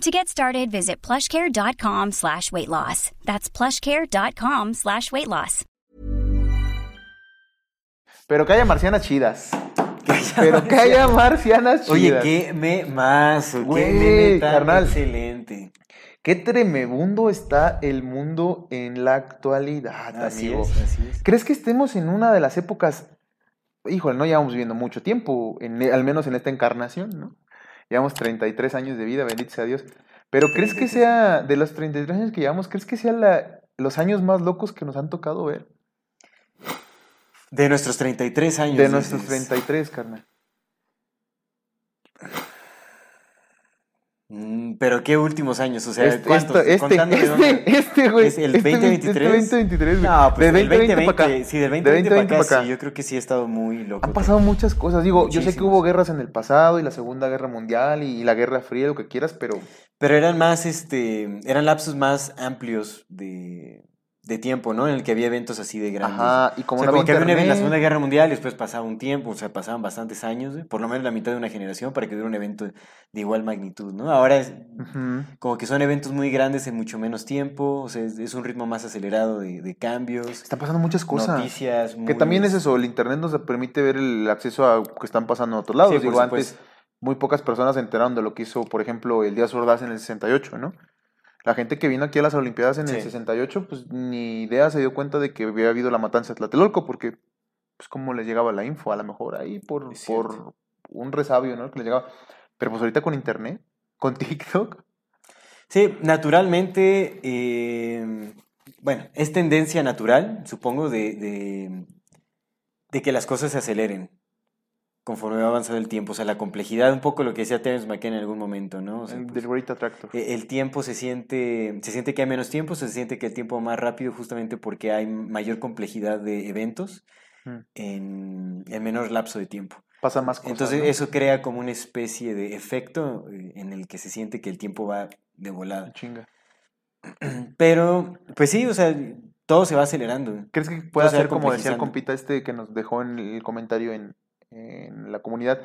To get started, visit plushcare.com slash weight loss. That's plushcare.com slash weight loss. Pero que haya marcianas chidas. Pero que haya marcianas chidas. Oye, qué me más, qué Güey, meme tan carnal. excelente. Qué tremebundo está el mundo en la actualidad, Así amigo. es, así es. ¿Crees que estemos en una de las épocas, híjole, no llevamos viviendo mucho tiempo, en- al menos en esta encarnación, ¿no? Llevamos 33 años de vida, bendito sea Dios. Pero ¿crees que 33. sea, de los 33 años que llevamos, ¿crees que sea la- los años más locos que nos han tocado ver? De nuestros 33 años. De nuestros dices. 33, carnal. Pero qué últimos años, o sea, Este, ¿cuántos? este, dónde- este, este, güey. ¿Es el este 2023? Este 2023, güey. No, pues de del 2020, para acá. sí, del De 2020, para 2020 acá, para acá. sí, yo creo que sí he estado muy loco. Han pasado muchas cosas. Digo, yo sé que hubo guerras en el pasado y la Segunda Guerra Mundial y la Guerra Fría, lo que quieras, pero Pero eran más, este, eran lapsos más amplios de, de tiempo, ¿no? En el que había eventos así de grandes. Ajá, y como o sea, no como había que había una- en la. Segunda Guerra Mundial y después pasaba un tiempo, o sea, pasaban bastantes años, ¿eh? por lo menos la mitad de una generación para que hubiera un evento de igual magnitud, ¿no? Ahora es como que son eventos muy grandes en mucho menos tiempo, o sea, es, es un ritmo más acelerado de, de cambios, Están pasando muchas cosas. noticias. Que muy- también es eso, el internet nos permite ver el acceso a que están pasando en otros lados. Sí, Digo, antes muy pocas personas se enteraron de lo que hizo, por ejemplo, el Día Sordaz en el 68, ¿no? La gente que vino aquí a las Olimpiadas en el Sí. 68, pues ni idea se dio cuenta de que había habido la matanza de Tlatelolco, porque, pues, cómo les llegaba la info, a lo mejor ahí por, por un resabio, ¿no? Que les llegaba. Pero pues ahorita con internet, con TikTok, Sí, naturalmente, eh, bueno, es tendencia natural, supongo, de, de, de que las cosas se aceleren conforme va avanzando el tiempo. O sea, la complejidad, un poco lo que decía Terence McKenna en algún momento, ¿no? O sea, el pues, del Great Attractor. e- el tiempo se siente, se siente que hay menos tiempo, se siente que el tiempo va más rápido justamente porque hay mayor complejidad de eventos Mm. en, en menor lapso de tiempo. Pasa más cosas. Entonces ¿no? eso crea como una especie de efecto eh, en el que se siente que el tiempo va de volada. Chinga. Pero, pues sí, o sea, todo se va acelerando. ¿Crees que pueda ser como decía el compita este que nos dejó en el comentario en, en la comunidad?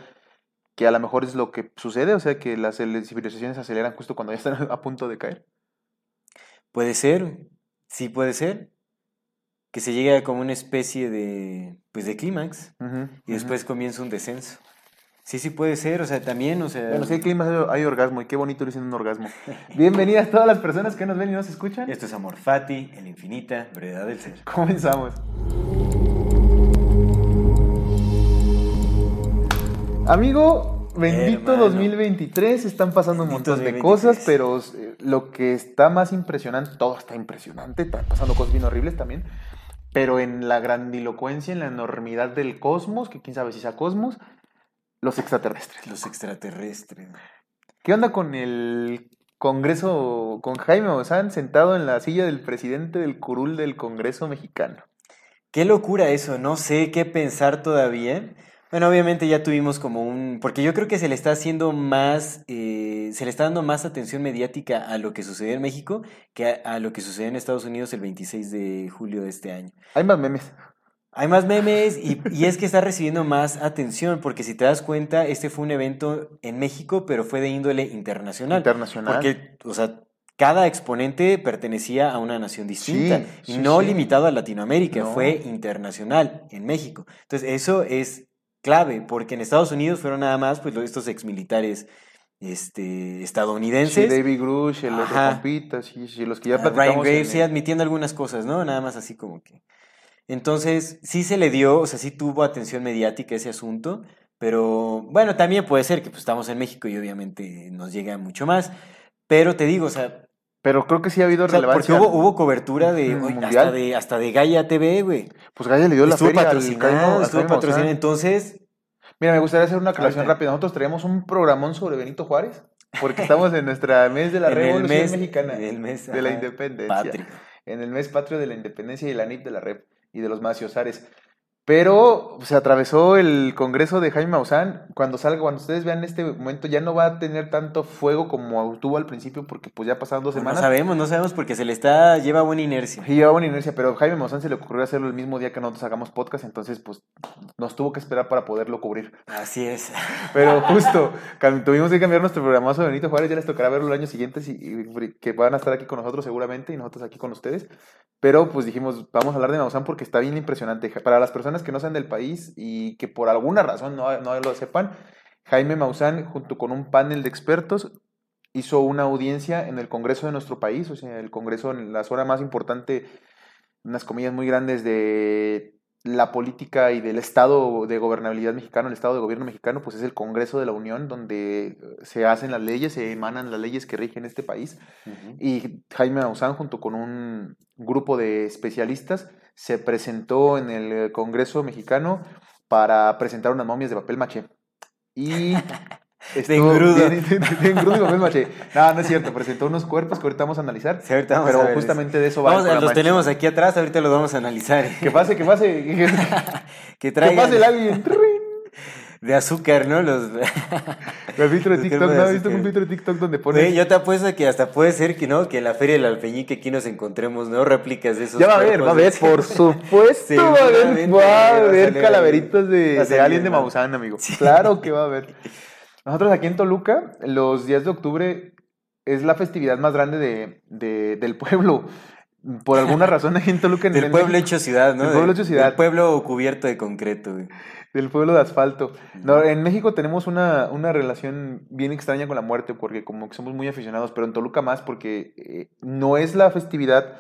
Que a lo mejor es lo que sucede, o sea, que las civilizaciones se aceleran justo cuando ya están a punto de caer. Puede ser, sí puede ser, que se llegue a como una especie de, pues de clímax y después comienza un descenso. Sí, sí puede ser, o sea, también, o sea... Bueno, si hay clima, hay orgasmo, y qué bonito dicen un orgasmo. Bienvenidas todas las personas que nos ven y nos escuchan. Esto es Amor Fati, en la infinita brevedad del ser. Comenzamos. Amigo, bendito Hermano. 2023, están pasando un montón de 2023. cosas, pero eh, lo que está más impresionante, todo está impresionante, están pasando cosas bien horribles también, pero en la grandilocuencia, en la enormidad del cosmos, que quién sabe si sea cosmos, los extraterrestres. Los extraterrestres. ¿Qué onda con el Congreso, con Jaime Maussan sentado en la silla del presidente del curul del Congreso mexicano? Qué locura eso, no sé qué pensar todavía. Bueno, obviamente ya tuvimos como un... Porque yo creo que se le está haciendo más... eh, se le está dando más atención mediática a lo que sucedió en México que a, a lo que sucedió en Estados Unidos el 26 de julio de este año. Hay más memes. Hay más memes y, y es que está recibiendo más atención porque si te das cuenta, este fue un evento en México, pero fue de índole internacional. Internacional. Porque, o sea, cada exponente pertenecía a una nación distinta Sí, y sí, no sí. limitado a Latinoamérica, No. fue internacional en México. Entonces, eso es clave porque en Estados Unidos fueron nada más pues estos exmilitares este, Sí, estadounidenses. David Grush, el otro compita, sí, sí, los que ya Ah, Ryan platicamos. en Graves, sí, admitiendo algunas cosas, ¿no? Nada más así como que. Entonces, sí se le dio, o sea, sí tuvo atención mediática ese asunto, pero bueno, también puede ser que pues, estamos en México y obviamente nos llega mucho más. Pero te digo, o sea, Pero creo que sí ha habido o sea, porque relevancia. hubo, hubo cobertura de, Ujú, oye, mundial. hasta de hasta de Gaia TV, güey. Pues Gaya le dio la Estuvo feria al patrocinado, al estuvo patrocinado. Entonces, Mira, me gustaría hacer una aclaración rápida. Nosotros traemos un programón sobre Benito Juárez, porque estamos en nuestra mes de la Revolución mes, Mexicana, en el mes, de la Independencia. En el mes patrio de la Independencia y la NIP de la REP. y de los Maciosares. Pero se atravesó el congreso de Jaime Maussan. Cuando salga, cuando ustedes vean este momento, ya no va a tener tanto fuego como tuvo al principio, porque pues ya pasaron dos Pues no semanas. sabemos, no sabemos porque se le está, lleva buena inercia. Y llevaba una inercia, pero Jaime Maussan se le ocurrió hacerlo el mismo día que nosotros hagamos podcast, entonces pues nos tuvo que esperar para poderlo cubrir. Así es. Pero justo, tuvimos que cambiar nuestro programazo de Benito Juárez, ya les tocará verlo el año siguiente, y, que van a estar aquí con nosotros seguramente y nosotros aquí con ustedes. Pero pues dijimos, vamos a hablar de Maussan porque está bien impresionante. Para las personas que no sean del país y que por alguna razón no, no lo sepan, Jaime Maussan, junto con un panel de expertos, hizo una audiencia en el Congreso de nuestro país, o sea, el Congreso en la zona más importante, unas comillas muy grandes de la política y del estado de gobernabilidad mexicano, el estado de gobierno mexicano, pues es el Congreso de la Unión, donde se hacen las leyes, se emanan las leyes que rigen este país. Y Jaime Maussan, junto con un grupo de especialistas, se presentó en el Congreso mexicano para presentar unas momias de papel maché. Y estuvo engrudo. bien- de engrudo y papel maché. No, no es cierto, presentó unos cuerpos que ahorita vamos a analizar. Sí, ahorita vamos pero a ver justamente de eso va Vamos, el los tenemos aquí atrás, ahorita los vamos a analizar. Que pase, que pase. Que, que que traigan pase el alien. de azúcar, ¿no? Los... El filtro de TikTok, de ¿no? ¿Has visto un filtro de TikTok donde pones... Güey, yo te apuesto que hasta puede ser que no, que en la feria del alfeñique aquí nos encontremos, ¿no? Réplicas de esos Ya va a haber, va a haber, por supuesto, va a haber, va a haber calaveritos de, de salir Alien de. Maussan, amigo. Claro que va a haber. Nosotros aquí en Toluca, los días de octubre es la festividad más grande de, de- del pueblo. Por alguna razón aquí en Toluca... en- Del pueblo México- hecho ciudad, ¿no? Del pueblo hecho ciudad. Del pueblo cubierto de concreto, güey. Del pueblo de asfalto. No, en México tenemos una, una relación bien extraña con la muerte, porque como que somos muy aficionados, pero en Toluca más, porque eh, no es la festividad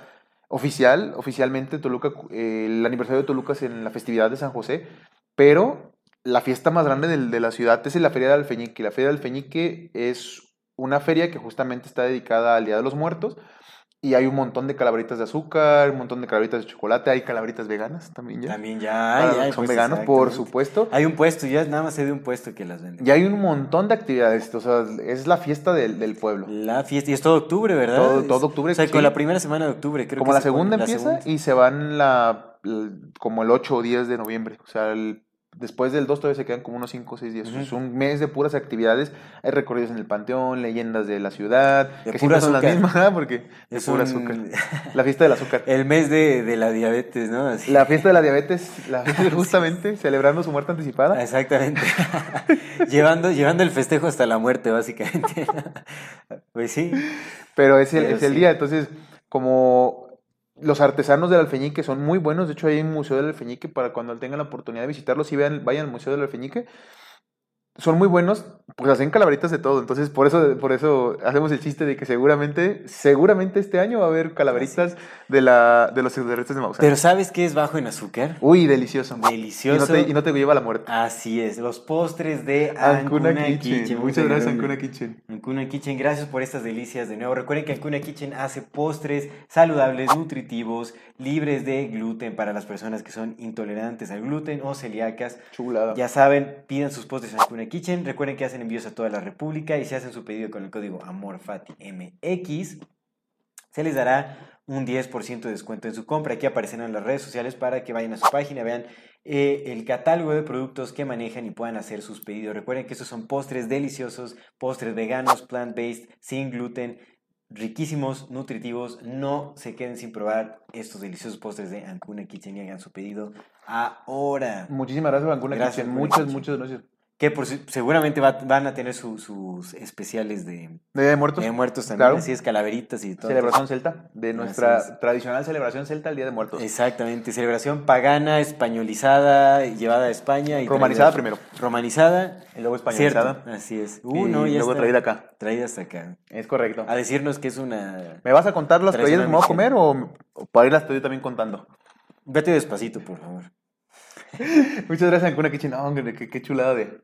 oficial, oficialmente Toluca, eh, el aniversario de Toluca es en la festividad de San José, pero la fiesta más grande de, la ciudad es la Feria del Alfeñique. La Feria del Alfeñique es una feria que justamente está dedicada al Día de los Muertos. Y hay un montón de calaveritas de azúcar, un montón de calaveritas de chocolate, hay calaveritas veganas también ya. También ya Para hay, son pues, veganos, por supuesto. Hay un puesto, ya nada más de un puesto que las vende. Y hay un montón de actividades, o sea, es la fiesta del, del pueblo. La fiesta, y es todo octubre, ¿verdad? Todo- octubre, O sea, sí. con la primera semana de octubre, creo Como que la se pone segunda la empieza segunda. y se van la, como el 8 o 10 de noviembre. O sea, el- después del 2 todavía se quedan como unos 5 o 6 días. Es un mes de puras actividades. Hay recorridos en el panteón, leyendas de la ciudad, De que pura siempre son las mismas, porque de Es pura un- azúcar. La fiesta del azúcar. El mes de, de la diabetes, ¿no? Así. La fiesta de la diabetes, la justamente celebrando su muerte anticipada. Exactamente. llevando, llevando el festejo hasta la muerte, básicamente. pues sí. Pero es el, Pero es el sí. día, entonces, como los artesanos del alfeñique son muy buenos, de hecho hay un museo del alfeñique para cuando tengan la oportunidad de visitarlo, si vean, vayan al museo del alfeñique, son muy buenos, pues hacen calaveritas de todo, entonces por eso, por eso hacemos el chiste de que seguramente, seguramente este año va a haber calaveritas de, la, de los extraterrestres de Maussan. Pero ¿sabes qué es bajo en azúcar? Uy, delicioso. Delicioso. Y no, te, y no te lleva a la muerte. Así es, los postres de Ancuna, Ancuna, Kitchen. Kitchen. Muchas gracias, Ancuna Ancuna Kitchen. Ancuna Kitchen, gracias por estas delicias de nuevo. Recuerden que Ancuna Kitchen hace postres saludables, nutritivos, libres de gluten para las personas que son intolerantes al gluten o celíacas. Chulada. Ya saben, pidan sus postres en Kitchen. Recuerden que hacen envíos a toda la República y si hacen su pedido con el código AMORFATIMX, se les dará un 10% de descuento en su compra. Aquí aparecerán en las redes sociales para que vayan a su página, vean eh, el catálogo de productos que manejan y puedan hacer sus pedidos. Recuerden que estos son postres deliciosos, postres veganos, plant-based, sin gluten, riquísimos, nutritivos. No se queden sin probar estos deliciosos postres de Ancuna Kitchen y hagan su pedido ahora. Muchísimas gracias, Ancuna Kitchen. Muchas, muchas gracias. Que por seguramente va- van a tener su- sus especiales de, De Día de Muertos. de muertos también, Claro. así es, calaveritas y todo. Celebración celta, de nuestra tradicional celebración celta el Día de Muertos. Exactamente, celebración pagana, españolizada, llevada a España. Y Romanizada traída- primero. Romanizada. Y luego españolizada. Cierto, así es. Y Uh, no, ya luego está. traída acá. Traída hasta acá. Es correcto. A decirnos que es una... ¿Me vas a contar las que me voy a comer o, o para irlas estoy también contando? Vete despacito, por favor. Muchas gracias, Ancuna Kitchen. No, hombre, qué, qué chulada de,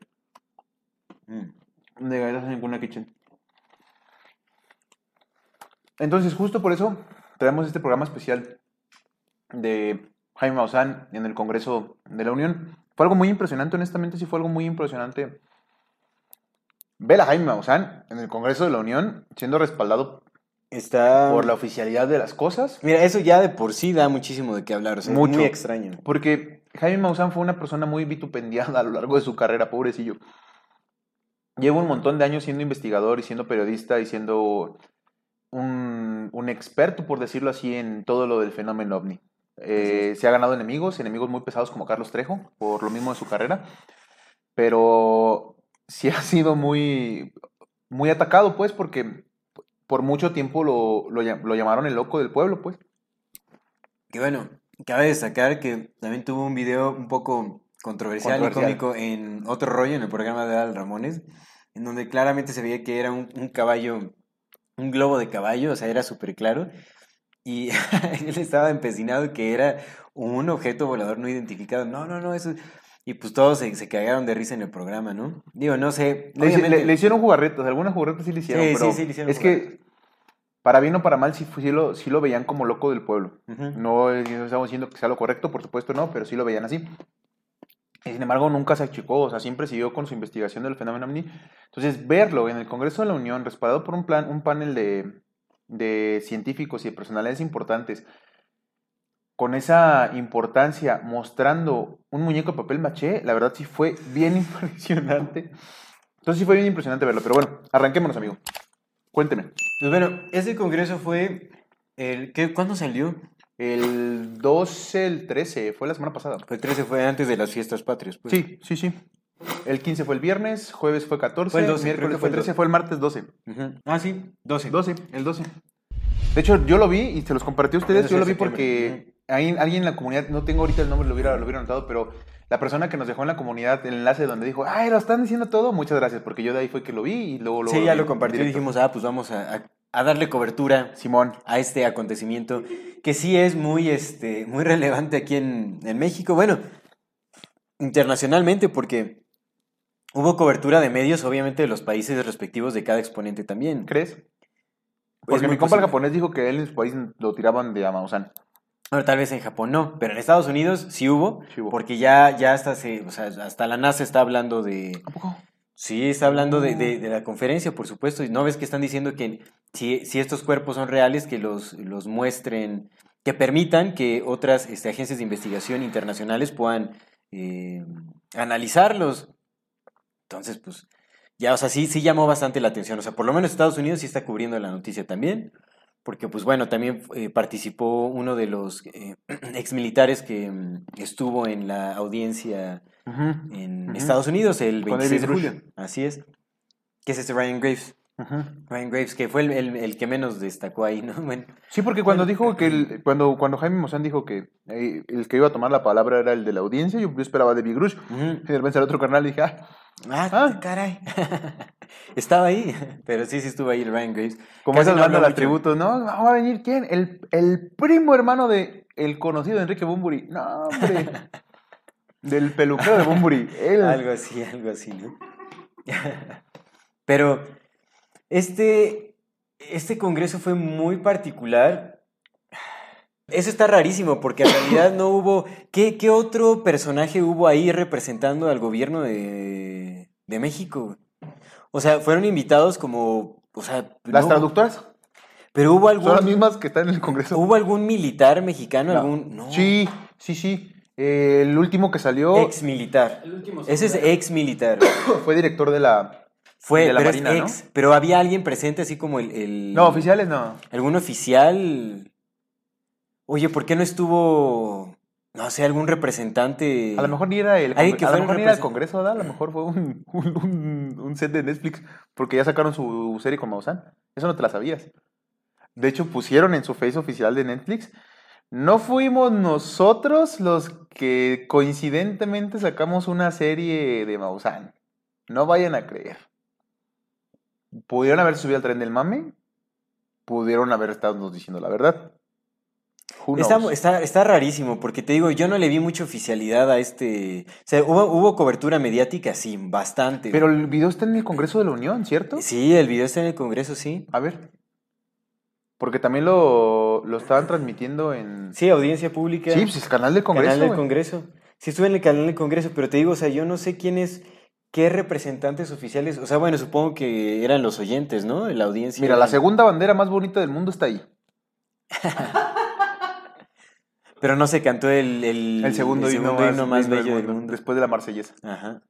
Mm. de galletas Ancuna Kitchen. Entonces, justo por eso traemos este programa especial de Jaime Maussan en el Congreso de la Unión. Fue algo muy impresionante, honestamente, sí fue algo muy impresionante ver a Jaime Maussan en el Congreso de la Unión siendo respaldado Está... por la oficialidad de las cosas. Mira, eso ya de por sí da muchísimo de qué hablar, o sea, es muy extraño. Porque Jaime Maussan fue una persona muy vitupendiada a lo largo de su carrera, pobrecillo. Lleva un montón de años siendo investigador y siendo periodista y siendo un, un experto, por decirlo así, en todo lo del fenómeno ovni. Eh, se ha ganado enemigos, enemigos muy pesados como Carlos Trejo, por lo mismo de su carrera, pero sí ha sido muy, muy atacado, pues, porque por mucho tiempo lo, lo, lo llamaron el loco del pueblo, pues. Que bueno, cabe destacar que también tuvo un video un poco controversial, Controversial. y cómico en otro rollo en el programa de Al Ramones, en donde claramente se veía que era un, un caballo, un globo de caballo, o sea, era súper claro. Y él estaba empecinado que era un objeto volador no identificado. No, no, no, eso. Y pues todos se, se cagaron de risa en el programa, ¿no? Digo, no sé. Le, obviamente- le- le hicieron jugarretas, algunas jugarretas sí le hicieron, Sí, pero sí, sí le hicieron es que para bien o para mal sí, lo, sí lo veían como loco del pueblo. No estamos diciendo que sea lo correcto, por supuesto no, pero sí lo veían así. Y sin embargo, nunca se achicó, o sea, siempre siguió con su investigación del fenómeno ovni. Entonces, verlo en el Congreso de la Unión, respaldado por un, plan, un panel de, de científicos y de personalidades importantes, con esa importancia, mostrando un muñeco de papel maché, la verdad sí fue bien impresionante. Entonces sí fue bien impresionante verlo, pero bueno, arranquémonos, amigo. Cuénteme. Pues bueno, ese congreso fue. El, ¿qué, ¿Cuándo salió? El 12, el 13, fue la semana pasada. El 13 fue antes de las fiestas patrias. Pues. Sí, sí, sí. El 15 fue el viernes, jueves fue 14, Fue el 12, creo miércoles que fue el fue el 13, fue el martes 12. Ujú. Ah, sí, 12. 12, el 12. De hecho, yo lo vi y se los compartí a ustedes. 12 Yo lo vi porque alguien en la comunidad, no tengo ahorita el nombre, lo hubiera, lo hubiera notado, pero la persona que nos dejó en la comunidad el enlace donde dijo, ay, lo están diciendo todo, muchas gracias, porque yo de ahí fue que lo vi y luego lo. Sí, ya lo compartió y dijimos, ah, pues vamos a, a- a darle cobertura Simón. a este acontecimiento que sí es muy, este, muy relevante aquí en, en México. Bueno, internacionalmente, porque hubo cobertura de medios, obviamente, de los países respectivos de cada exponente también. ¿Crees? Porque mi compa el japonés dijo que él en su país lo tiraban de Amausan. Bueno, tal vez en Japón no, pero en Estados Unidos sí hubo, Sí hubo. porque ya, ya hasta se, o sea, hasta la NASA está hablando de, ¿A poco? Sí, está hablando de, de- de la conferencia, por supuesto. Y no ves que están diciendo que si, si estos cuerpos son reales, que los, los muestren, que permitan que otras este, agencias de investigación internacionales puedan eh, analizarlos. Entonces, pues, ya, o sea, sí, sí llamó bastante la atención. O sea, por lo menos Estados Unidos sí está cubriendo la noticia también. Porque, pues bueno, también eh, participó uno de los eh, exmilitares que mm, estuvo en la audiencia en. Estados Unidos el Con 26 de David julio. Grush. Así es. Que es este Ryan Graves. Ryan Graves, que fue el, el- el que menos destacó ahí, ¿no? Bueno, Sí, porque cuando Bueno, dijo que el, cuando, cuando Jaime Maussan dijo que eh, el que iba a tomar la palabra era el de la audiencia, yo, yo esperaba de Big Rush. ujú. Y de repente salió otro carnal dije, ah, Ah, Ah. caray. Estaba ahí, pero sí, sí estuvo ahí el Ryan Graves. como esas bandas de mucho. tributos, ¿no? No, va a venir quién? El, el primo hermano de el conocido Enrique Bumburi. No, hombre. Del peluquero de Bumburi. Él. Algo así, algo así, ¿no? Pero este, este congreso fue muy particular. Eso está rarísimo, porque en realidad no hubo... ¿Qué, qué otro personaje hubo ahí representando al gobierno de, de México? O sea, fueron invitados como... O sea, Las no- traductoras Pero hubo algún... son las mismas que están en el Congreso. ¿Hubo algún militar mexicano? No. ¿Algún...? No. Sí, sí, sí. Eh, el último que salió Ex militar. Ese es ex militar. fue director de la. Fue, De la pero Marina, es ¿no? Pero había alguien presente así como el... el- No, oficiales no. ¿Algún oficial? Oye, ¿por qué no estuvo, no sé, algún representante? A lo mejor ni era el, que a lo mejor un ni era el represent- Congreso, ¿verdad? A lo mejor fue un, un, un- un set de Netflix, porque ya sacaron su serie con Maussan. Eso no te la sabías. De hecho, pusieron en su face oficial de Netflix. No fuimos nosotros los que coincidentemente sacamos una serie de Maussan. No vayan a creer. Pudieron haber subido al tren del mame. Pudieron haber estado diciendo la verdad. Está, está, está rarísimo, porque te digo, yo no le vi mucha oficialidad a este... O sea, hubo, hubo cobertura mediática, sí, bastante. Pero el video está en el Congreso de la Unión, ¿cierto? Sí, el video está en el Congreso, sí. A ver. Porque también lo, lo estaban transmitiendo en... Sí, audiencia pública. Sí, pues es canal del Congreso. Canal del. Congreso. Sí, estuve en el canal del Congreso, pero te digo, o sea, yo no sé quién es, ¿Qué representantes oficiales? O sea, bueno, supongo que eran los oyentes, ¿no? La audiencia. Mira, la segunda bandera más bonita del mundo está ahí. Pero no se cantó el, el, El segundo, el himno segundo más, himno más bello del mundo. Después de la marsellesa. Ajá.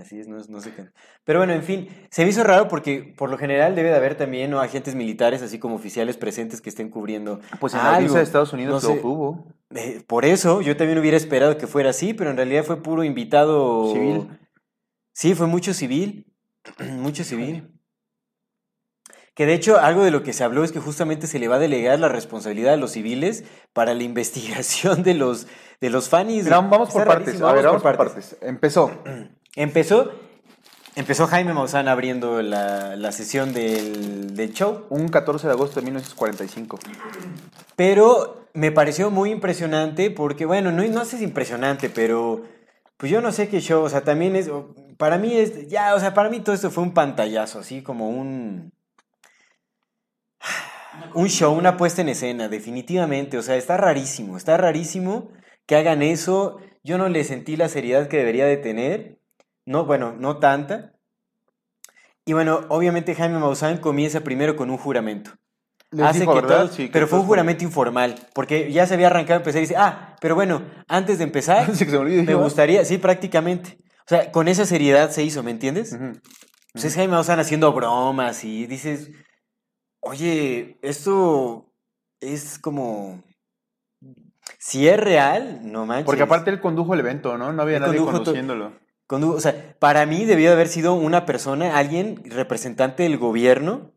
Así es, no, no se canta. Pero bueno, en fin, se me hizo raro porque por lo general debe de haber también ¿no? agentes militares, así como oficiales presentes que estén cubriendo. Pues en la algo. de Estados Unidos No lo sé. hubo. Eh, por eso yo también hubiera esperado que fuera así, pero en realidad fue puro invitado. Civil. Sí, fue mucho civil. mucho civil. Que de hecho, algo de lo que se habló es que justamente se le va a delegar la responsabilidad a los civiles para la investigación de los, de los fanis. Mira, vamos por partes. A ver, vamos por partes. Empezó. Empezó, empezó Jaime Maussan abriendo la, la sesión del, del show, Un 14 de agosto de 1945. pero me pareció muy impresionante porque, bueno, no, no sé si es impresionante, pero pues yo no sé qué show, o sea, también es, para mí es, ya, o sea, para mí todo esto fue un pantallazo, así como un... Un show, una puesta en escena, definitivamente. O sea, está rarísimo, está rarísimo que hagan eso. Yo no le sentí la seriedad que debería de tener. No, bueno, no tanta. Y bueno, obviamente Jaime Maussan comienza primero con un juramento. Les Hace dijo, Sí, pero fue un juramento informal, porque ya se había arrancado a empezar y dice, ah, pero bueno, antes de empezar, Antes me olvide, me ¿no? gustaría, sí, prácticamente. O sea, con esa seriedad se hizo, ¿me entiendes? Pues es Jaime Maussan haciendo bromas y dices, oye, esto es como... Si es real, no manches. Porque aparte él condujo el evento, ¿no? No había Él nadie condujo conduciéndolo. Condu- o sea, para mí debió de haber sido una persona, alguien representante del gobierno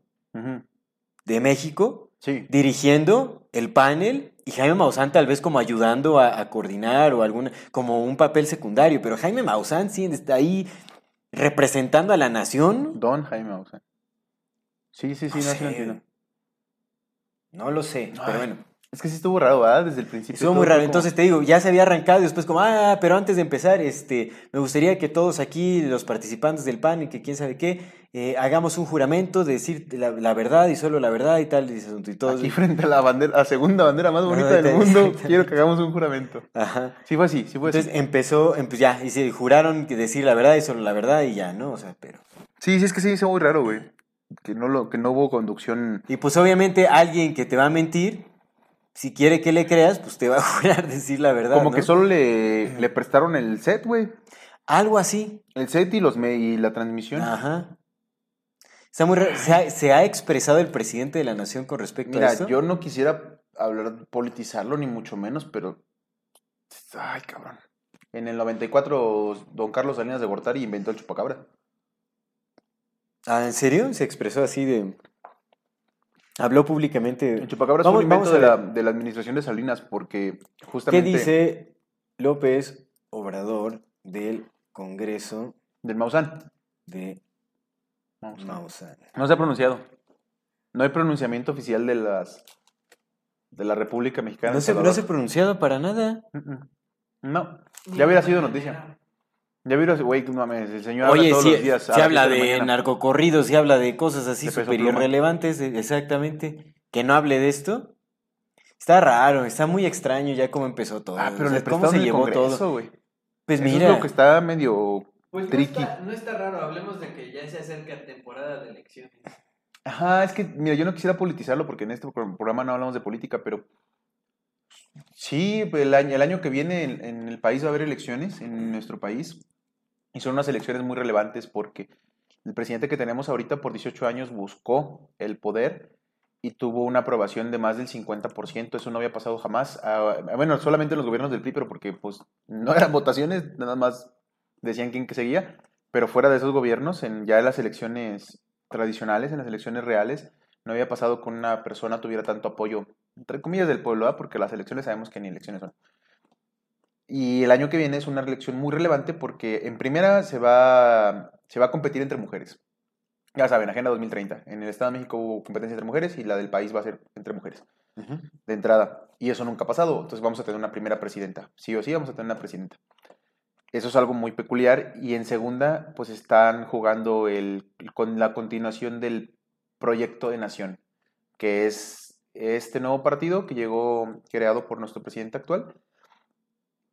de México, Sí. dirigiendo el panel y Jaime Maussan tal vez como ayudando a, a coordinar o alguna, como un papel secundario, pero Jaime Maussan sí está ahí representando a la nación. Don Jaime Maussan. Sí, sí, sí, No no, sí sé. lo entiendo. No lo sé, Ay, pero bueno. Es que sí estuvo raro, ¿verdad? Desde el principio. Estuvo muy raro. como- Entonces te digo, ya se había arrancado y después como, ah, pero antes de empezar, este, me gustaría que todos aquí, los participantes del panel, que quién sabe qué, eh, hagamos un juramento de decir la, la verdad y solo la verdad y tal, y ese asunto y todo. Aquí frente a la bandera, la segunda bandera más bonita del mundo, quiero que hagamos un juramento. Ajá. Sí fue así, sí fue Entonces así. empezó, em- pues ya, y se juraron que decir la verdad y solo la verdad y ya, ¿no? O sea, pero... Sí, sí, es que sí, hizo muy raro, güey. Que no, lo, que no hubo conducción. Y pues obviamente alguien que te va a mentir, si quiere que le creas, pues te va a jurar decir la verdad, Como que solo le, le prestaron el set, güey. Algo así. El set y, los me y la transmisión. Ajá. Está muy raro. ¿Se ha, se ha expresado el presidente de la nación con respecto a Mira, esto? yo no quisiera hablar, politizarlo, ni mucho menos, pero. Ay, cabrón. En el 94, don Carlos Salinas de Gortari inventó el chupacabra. Ah, ¿en serio? Se expresó así de... Habló públicamente. El chupacabra Vamos- es un invento de a la, de la administración de Salinas, porque ¿Qué justamente. dice López Obrador del Congreso Del Maussan. de Maussan. Maussan? No se ha pronunciado. No hay pronunciamiento oficial de las. de la República Mexicana. No se, no se ha pronunciado para nada. Mm, mm. No. Ya hubiera sido noticia. Ya hubiera güey, no mames, el señor Oye, habla todos sí, los días. a se habla de, mañana. narcocorridos, se habla de cosas así De súper irrelevantes, eh, exactamente. Que no hable de esto. Está raro, está muy extraño ya cómo empezó todo. Ah, pero o sea, le cómo se el llevó Congreso, todo. Pues Eso mira, es lo que está medio Pues no está, no está raro, hablemos de que ya se acerca temporada de elecciones. Ajá, es que, mira, yo no quisiera politizarlo porque en este pro- programa no hablamos de política, pero sí, el año, el año que viene en, en el país va a haber elecciones, en nuestro país, y son unas elecciones muy relevantes porque el presidente que tenemos ahorita por 18 años buscó el poder y tuvo una aprobación de más del 50%, eso no había pasado jamás, ah, bueno, solamente en los gobiernos del PRI, pero porque pues no eran votaciones, nada más decían quién que seguía, pero fuera de esos gobiernos, en ya en las elecciones tradicionales, en las elecciones reales, no había pasado que una persona tuviera tanto apoyo, entre comillas, del pueblo, ¿verdad? porque las elecciones sabemos que ni elecciones son. Y el año que viene es una elección muy relevante porque en primera se va, se va a competir entre mujeres. Ya saben, Agenda 2030. En el Estado de México hubo competencia entre mujeres y la del país va a ser entre mujeres, de entrada. Y eso nunca ha pasado. Entonces vamos a tener una primera presidenta. Sí o sí vamos a tener una presidenta. Eso es algo muy peculiar. Y en segunda, pues están jugando el, con la continuación del proyecto de nación, que es este nuevo partido que llegó creado por nuestro presidente actual,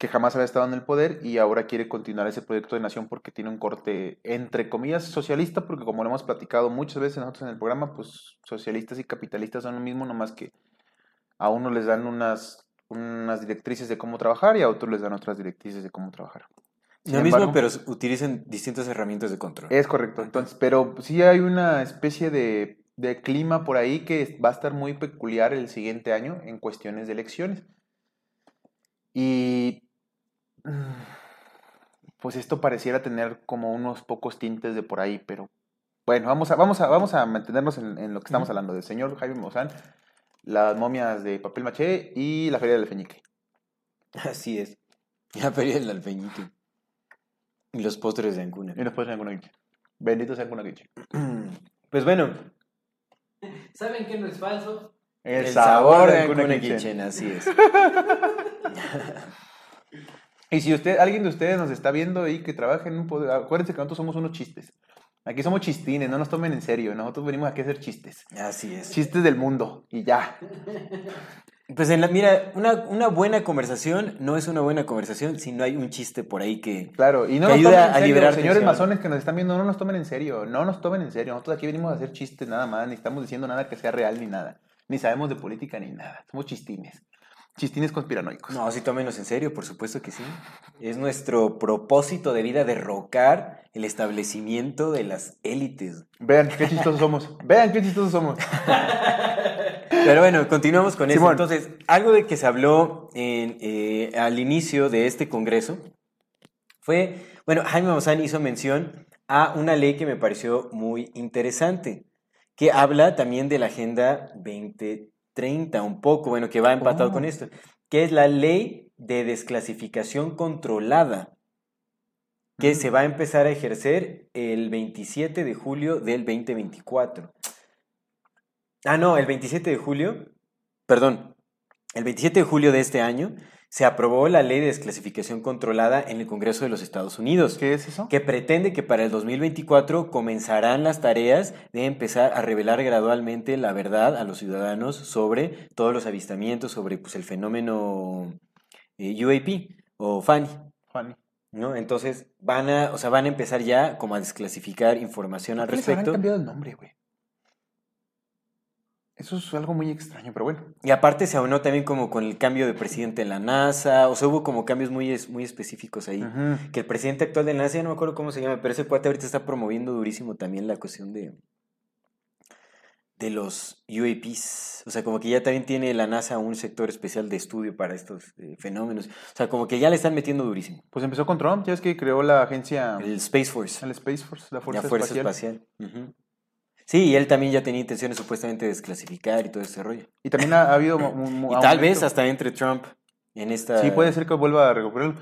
que jamás había estado en el poder y ahora quiere continuar ese proyecto de nación porque tiene un corte, entre comillas, socialista, porque como lo hemos platicado muchas veces nosotros en el programa, pues socialistas y capitalistas son lo mismo, nomás que a uno les dan unas, unas directrices de cómo trabajar y a otros les dan otras directrices de cómo trabajar. Sin Lo mismo, embargo- pero utilizan distintas herramientas de control. Es correcto, entonces, pero sí hay una especie de, de clima por ahí que va a estar muy peculiar el siguiente año en cuestiones de elecciones. Y pues esto pareciera tener como unos pocos tintes de por ahí, pero bueno, vamos a, vamos a, vamos a mantenernos en, en lo que estamos hablando, del señor Jaime Maussan, las momias de papel maché y la feria del alfeñique. Así es. La feria del alfeñique. Y los postres de Ancuna. Y después alguna Bendito sea guiche. Pues bueno, ¿Saben qué no es falso? El, el, sabor, sabor de de Ancuna Ancuna así es. Y si usted, alguien de ustedes nos está viendo y que trabaja en un poder, acuérdense que nosotros somos unos chistes. Aquí somos chistines, no nos tomen en serio. Nosotros venimos aquí a hacer chistes. Así es. Chistes del mundo y ya. Pues en la, mira, una, una buena conversación no es una buena conversación si no hay un chiste por ahí que... Claro, y no Que nos ayuda tomen en a liberar señores tensión. masones que nos están viendo, no nos tomen en serio, no nos tomen en serio. Nosotros aquí venimos a hacer chistes nada más, ni estamos diciendo nada que sea real ni nada. Ni sabemos de política ni nada. Somos chistines. Chistines conspiranoicos. No, sí, tómenos en serio, por supuesto que sí. Es nuestro propósito de vida derrocar el establecimiento de las élites. Vean qué chistosos somos. Vean qué chistosos somos. Pero bueno, continuamos con eso. Simón. Entonces, algo de que se habló en, eh, al inicio de este congreso fue, bueno, Jaime Maussan hizo mención a una ley que me pareció muy interesante, que habla también de la Agenda 2030, un poco, bueno, que va empatado Oh. con esto, que es la ley de desclasificación controlada, que Mm. se va a empezar a ejercer el 27 de julio del 2024. Ah, no, el 27 de julio, perdón, el 27 de julio de este año se aprobó la ley de desclasificación controlada en el Congreso de los Estados Unidos, ¿Qué es eso? que pretende que para el 2024 comenzarán las tareas de empezar a revelar gradualmente la verdad a los ciudadanos sobre todos los avistamientos, sobre pues, el fenómeno eh, UAP o FANI. Fanny. ¿No? Entonces van a, o sea, van a empezar ya como a desclasificar información al ¿Por qué les habrán respecto. cambiado el nombre, güey? Eso es algo muy extraño, pero bueno. Y aparte se aunó también como con el cambio de presidente en la NASA, o sea, hubo como cambios muy, muy específicos ahí. Que el presidente actual de la NASA, ya no me acuerdo cómo se llama, pero ese cuate ahorita está promoviendo durísimo también la cuestión de, de los UAPs. O sea, como que ya también tiene la NASA un sector especial de estudio para estos eh, fenómenos. O sea, como que ya le están metiendo durísimo. Pues empezó con Trump, ya es que creó la agencia, El Space Force. el Space Force, la Fuerza, la Fuerza Espacial. Espacial. Sí, y él también ya tenía intenciones supuestamente de desclasificar y todo ese rollo. Y también ha, ha habido... mu- mu- Y tal vez hasta entre Trump en esta... Sí, puede ser que vuelva a recuperarlo.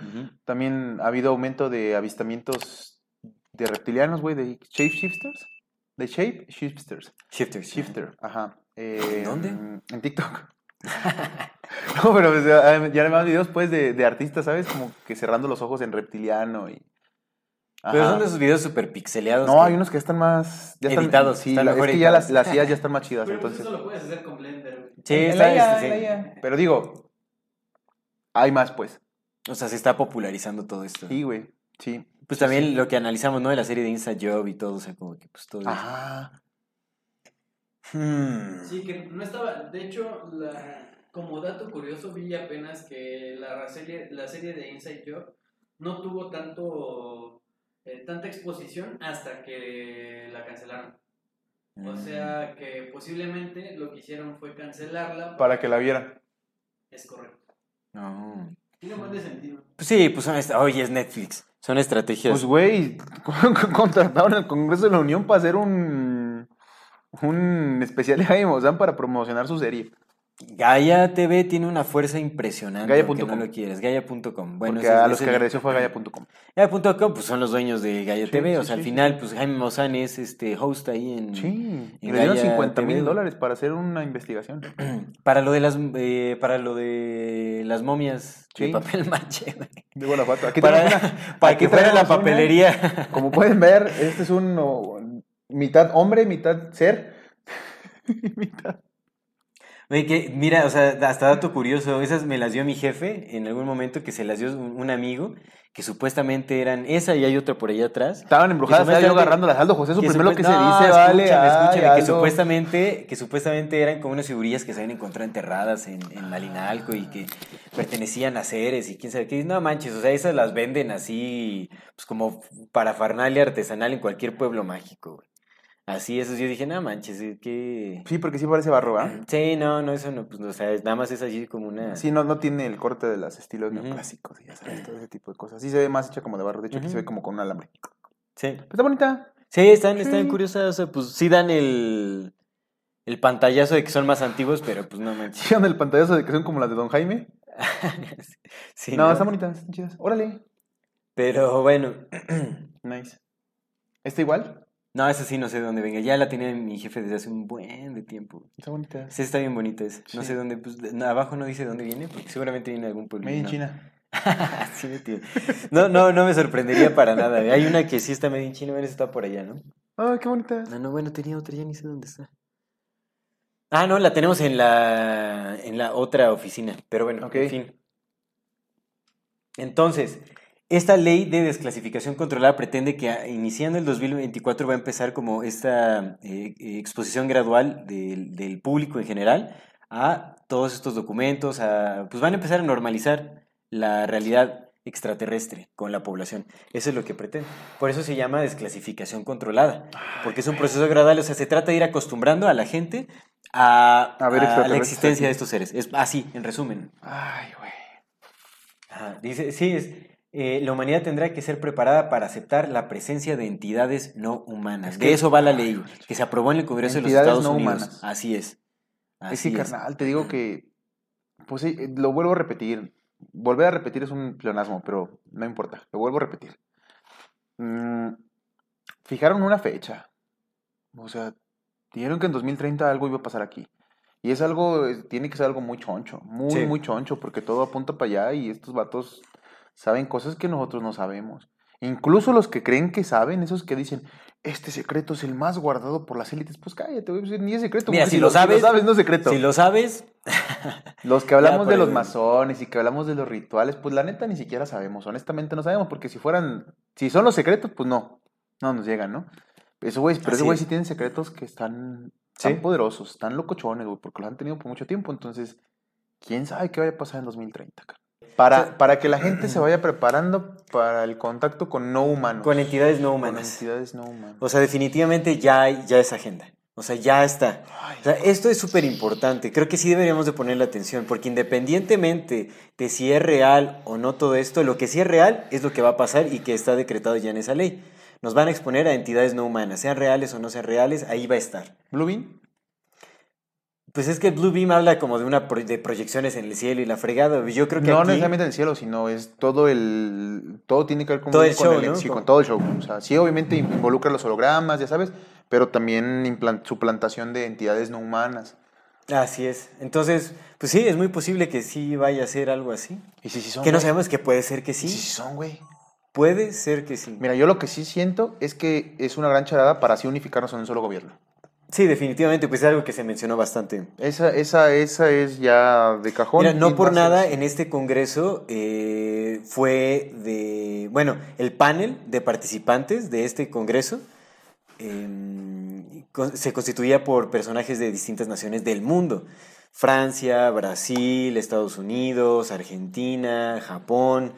También ha habido aumento de avistamientos de reptilianos, güey, de shapeshifters. De shapeshifters. Shifters. Shifter, ajá. Eh, ¿Dónde? En TikTok. no, pero ya más videos, pues, de, de artistas, ¿sabes? Como que cerrando los ojos en reptiliano y... Pero son de esos videos súper pixeleados. No, hay unos que están más... Ya están, Editados, Sí, están la- es mejor que ya las, las IAs ya están más chidas, Pero pues entonces... eso lo puedes hacer con Blender. güey. Sí, está, IA, este, sí. Pero digo, hay más, pues. O sea, se está popularizando todo esto. Sí, güey, sí. Pues Sí, también sí. lo que analizamos, ¿no? De la serie de Inside Job y todo, o sea, como que pues todo eso. Ajá. Hmm. Sí, que no estaba. De hecho, la, como dato curioso, vi apenas que la serie, la serie de Inside Job no tuvo tanto eh, tanta exposición hasta que la cancelaron. O Mm. sea que posiblemente lo que hicieron fue cancelarla. Para que la vieran. Es correcto. No. Tiene más de sentido. Pues sí, pues son est- oye, es Netflix. Son estrategias. Pues, güey, contrataron al Congreso de la Unión para hacer un, un especial de Jaime Maussan para promocionar su serie. Gaia TV tiene una fuerza impresionante. Gaia.com. no lo quieres. Gaia.com. Bueno, porque a los que agradeció fue Gaia.com. Gaia.com, pues son los dueños de Gaia Sí, TV. o sí, sea, al final, pues Jaime Maussan es este host ahí en. Sí, y en le dieron Gaia 50 TV. mil dólares para hacer una investigación. Para lo de las eh, para lo de las momias de papel maché. De Guanajuato. Aquí Para, una- para aquí que fuera la una- papelería. Como pueden ver, este es un oh, mitad hombre, mitad ser. mitad. Oye, que, mira, o sea, hasta dato curioso, esas me las dio mi jefe en algún momento que se las dio un, un amigo, que supuestamente eran esa y hay otra por allá atrás. Estaban embrujadas, estaba yo agarrando las Aldo José, eso primero lo que se dice, vale. Escúchame, ay, que supuestamente, que supuestamente eran como unas figurillas que se habían encontrado enterradas en, en Malinalco y que pertenecían a seres y quién sabe qué. No manches, o sea, esas las venden así, pues como parafernalia artesanal en cualquier pueblo mágico, güey. Así, eso yo dije, no manches, eh, qué... Sí, porque sí parece barro, ¿ah? Sí, no, no, eso no, pues, o sea, nada más es así como una... Sí, no, no tiene el corte de los estilos Ujú. neoclásicos, y ya sabes, todo ese tipo de cosas. Sí se ve más hecha como de barro, de hecho aquí se ve como con un alambre. Sí. Pero está bonita. Sí, están, están curiosas, o sea, pues sí dan el, el pantallazo de que son más antiguos, pero pues no manches. ¿Sí el pantallazo de que son como las de Don Jaime? Sí, no, no. están bonitas, están chidas. Órale. Pero bueno, Nice. ¿Está igual? No, esa sí no sé de dónde venga. Ya la tenía mi jefe desde hace un buen de tiempo. Está bonita. Sí, está bien bonita esa. No sé dónde, pues no, abajo no dice de dónde viene, porque seguramente viene de algún pueblo. Made in ¿no? China. sí, tío. No, no, no me sorprendería para nada. Hay una que sí está medio en China, esa está por allá, ¿no? Ay, qué bonita. No, no, bueno, tenía otra, ya ni sé dónde está. Ah, no, la tenemos en la, en la otra oficina, pero bueno, en fin. Entonces, esta ley de desclasificación controlada pretende que a- iniciando el 2024 va a empezar como esta eh, exposición gradual del, del público en general a todos estos documentos, a, pues van a empezar a normalizar la realidad extraterrestre con la población. Eso es lo que pretende. Por eso se llama desclasificación controlada, porque es un proceso gradual, o sea, se trata de ir acostumbrando a la gente a, A ver a la existencia de estos seres. Es así, en resumen. Ay, güey. Ajá, Dice, sí, es, eh, la humanidad tendrá que ser preparada para aceptar la presencia de entidades no humanas. Es de eso va la ley, que se aprobó en el Congreso de los Estados no Unidos. humanas. Así es. Es Así que, es. carnal, te digo que. Pues sí, lo vuelvo a repetir. Volver a repetir es un pleonasmo, pero no importa. Lo vuelvo a repetir. Mm, fijaron una fecha. O sea, dijeron que en 2030 algo iba a pasar aquí. Y es algo, tiene que ser algo muy choncho. Muy, Sí. muy choncho, porque todo apunta para allá y estos vatos saben cosas que nosotros no sabemos. Incluso los que creen que saben, esos que dicen, este secreto es el más guardado por las élites, pues cállate, güey, pues ni es secreto. Mira, porque si lo sabes- no es secreto. Si lo sabes, Los que hablamos de los masones y que hablamos de los rituales, pues la neta ni siquiera sabemos, honestamente no sabemos, porque si fueran, si son los secretos, pues no, no nos llegan, ¿no? Eso, güey, pero ese güey sí tienen secretos que están, tan Sí. poderosos, están locochones, güey, porque los han tenido por mucho tiempo, entonces, ¿quién sabe qué vaya a pasar en 2030? cara? Para, para que la gente se vaya preparando para el contacto con no humanos. con entidades no Con humanas. entidades no humanas. O sea, definitivamente ya hay ya es agenda. O sea, ya está. O sea, esto es súper importante. Creo que sí deberíamos de ponerle atención, porque independientemente de si es real o no todo esto, lo que sí es real es lo que va a pasar y que está decretado ya en esa ley. Nos van a exponer a entidades no humanas, sean reales o no sean reales, ahí va a estar. ¿Blue Bean? Pues es que Blue Beam habla como de una pro- de proyecciones en el cielo y la fregada. Yo creo que No aquí- necesariamente el cielo, sino es todo el. Todo tiene que ver con, Todo el con show, ¿no? sí, Con- todo el show. O sea, sí, obviamente involucra los hologramas, ya sabes, pero también suplantación de entidades no humanas. Así es. Entonces, pues sí, es muy posible que sí vaya a ser algo así. Y si sí son. Que no sabemos que puede ser que Y si sí. sí son, güey. Puede ser que sí. Mira, yo lo que sí siento es que es una gran charada para así unificarnos en un solo gobierno. Sí, definitivamente, pues es algo que se mencionó bastante. Esa, esa, esa es ya de cajón. Mira, no por nada en este congreso eh, fue de, bueno, el panel de participantes de este congreso eh, con- se constituía por personajes de distintas naciones del mundo. Francia, Brasil, Estados Unidos, Argentina, Japón.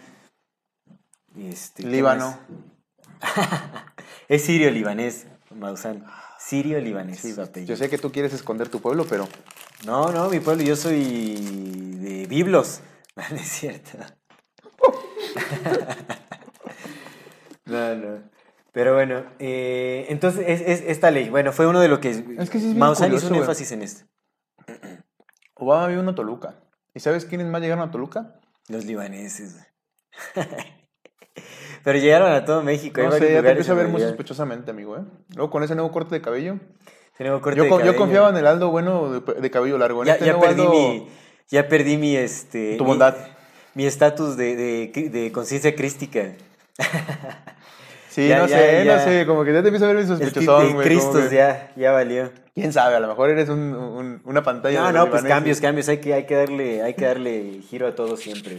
Este, ¿qué Líbano. es sirio-libanés, Maussan. Sí, su apellido. yo sé que tú quieres esconder tu pueblo, pero No, no, mi pueblo, yo soy de Biblos. No, no es cierto. no, no. Pero bueno, eh, entonces es, es esta ley. Bueno, fue uno de lo que. Es que sí es hizo un énfasis en esto. Obama vive en Toluca. ¿Y sabes quiénes más llegaron a Toluca? Los libaneses. Pero llegaron a todo México. No sé, ya te empiezo a ver muy sospechosamente, amigo, ¿eh? Luego con ese nuevo corte de cabello. Tenemos corte Yo, de con- yo cabello. confiaba en el Aldo bueno de, de cabello largo. En Ya, este ya nuevo perdí Aldo- mi. Ya perdí mi este. Tu bondad. Mi estatus de, de, de conciencia crística. Sí, Ya- no ya- sé, ya. no sé, como que ya te empiezo a ver mi El, ti- sospechosón, güey. Cristos que- ya, ya valió. Quién sabe, a lo mejor eres un, un- una pantalla No, de no, pues cambios, cambios, hay que, hay que darle, hay que darle giro a todo siempre.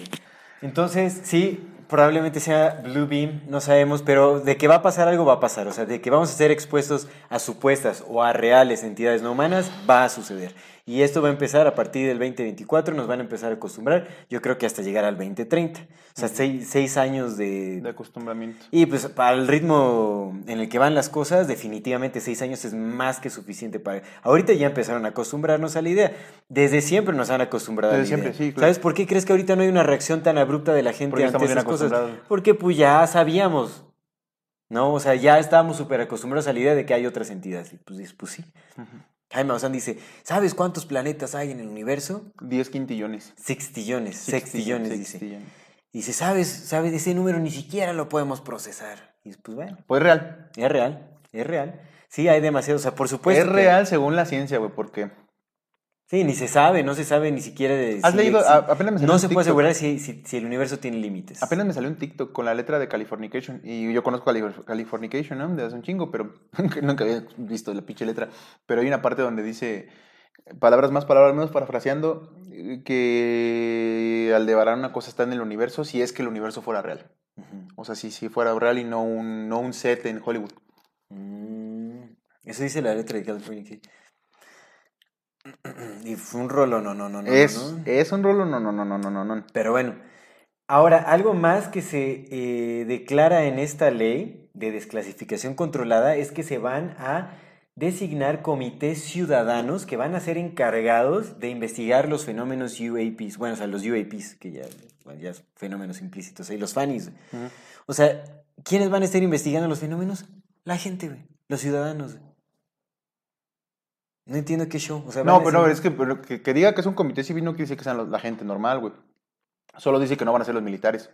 Entonces, sí, probablemente sea Blue Beam, no sabemos, pero de que va a pasar algo va a pasar, o sea, de que vamos a ser expuestos a supuestas o a reales entidades no humanas, va a suceder. Y esto va a empezar a partir del 2024, nos van a empezar a acostumbrar, yo creo que hasta llegar al 2030. O sea, seis, seis años de, De acostumbramiento. y pues para el ritmo en el que van las cosas, definitivamente seis años es más que suficiente para... Ahorita ya empezaron a acostumbrarnos a la idea. Desde siempre nos han acostumbrado a la Desde siempre, idea. sí, claro. ¿Sabes por qué crees que ahorita no hay una reacción tan abrupta de la gente Porque ante esas cosas? Porque pues ya sabíamos, ¿no? O sea, ya estábamos súper acostumbrados a la idea de que hay otras entidades. Y pues, pues sí. Jaime Maussan dice, ¿sabes cuántos planetas hay en el universo? 10 quintillones. Sextillones, sextillones, dice. Sextillones. Y dice, ¿sabes? ¿Sabes? Ese número ni siquiera lo podemos procesar. Y pues bueno. Pues real. Es real, es real. Sí, hay demasiado, o sea, por supuesto. es que- real según la ciencia, güey, porque... Sí, ni se sabe, no se sabe ni siquiera de ¿Has si leído? A- apenas me salió No un se puede asegurar si, si, si el universo tiene límites. Apenas me salió un TikTok con la letra de Californication. Y yo conozco Calif- Californication, ¿no? De hace un chingo, pero nunca había visto la pinche letra. Pero hay una parte donde dice, palabras más, palabras menos, parafraseando, eh, que Aldebarán una cosa está en el universo si es que el universo fuera real. O sea, si, si fuera real y no un, no un set en Hollywood. Mm, eso dice la letra de California. Y fue un rolo, no, no, no, no. es, no. es un rolo, no, no, no, no, no, no, no. Pero bueno, ahora, algo más que se eh, declara en esta ley de desclasificación controlada es que se van a designar comités ciudadanos que van a ser encargados de investigar los fenómenos UAPs. Bueno, o sea, los UAPs, que ya, bueno, ya es fenómenos implícitos, y los FANIs. Ujú. O sea, ¿quiénes van a estar investigando los fenómenos? La gente, güey. Los ciudadanos. güey. No entiendo qué show. O sea, No, pero no, es que, pero que, que diga que es un comité civil no quiere decir que sean la gente normal, güey. Solo dice que no van a ser los militares.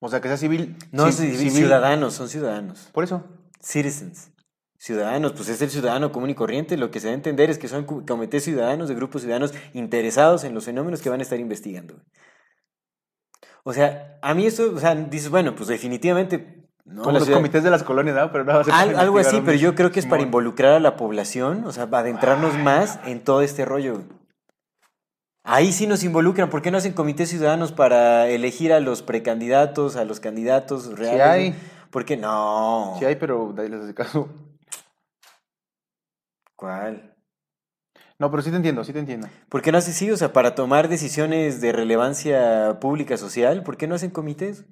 O sea, que sea civil. No, ci- civil- ciudadanos, son ciudadanos. Por eso. Citizens. Ciudadanos, pues es el ciudadano común y corriente. Lo que se da a entender es que son comités ciudadanos de grupos ciudadanos interesados en los fenómenos que van a estar investigando. O sea, a mí esto, o sea, dices, bueno, pues definitivamente. ¿No? Como los ciudad- comités de las colonias, ¿no? Pero Al- algo así, pero yo creo que es para involucrar a la población, o sea, adentrarnos más en todo este rollo. Ahí sí nos involucran. ¿Por qué no hacen comités ciudadanos para elegir a los precandidatos, a los candidatos reales? hay. güey? ¿Por qué no? Sí hay, pero nadie les hace caso. ¿Cuál? No, pero sí te entiendo, sí te entiendo. ¿Por qué no hacen sí? O sea, para tomar decisiones de relevancia pública social, ¿por qué no hacen comités?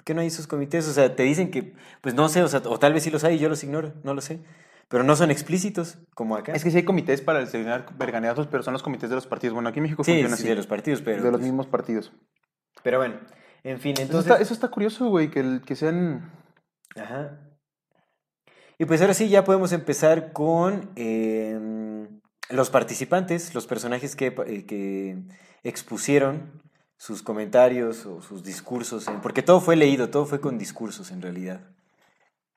¿Por qué no hay esos comités? O sea, te dicen que, pues no sé, o, sea, o tal vez sí los hay y yo los ignoro, no lo sé. Pero no son explícitos, como acá. Es que sí hay comités para seleccionar verganeazos, pero son los comités de los partidos. Bueno, aquí en México sí, funciona sí, así. de los partidos, pero. de los pues, mismos partidos. Pero bueno, en fin, Eso entonces. está, eso está curioso, güey, que, el- que sean... Ajá. Y pues ahora sí, ya podemos empezar con eh, los participantes, los personajes que, eh, que expusieron sus comentarios o sus discursos, en- porque todo fue leído, todo fue con discursos en realidad.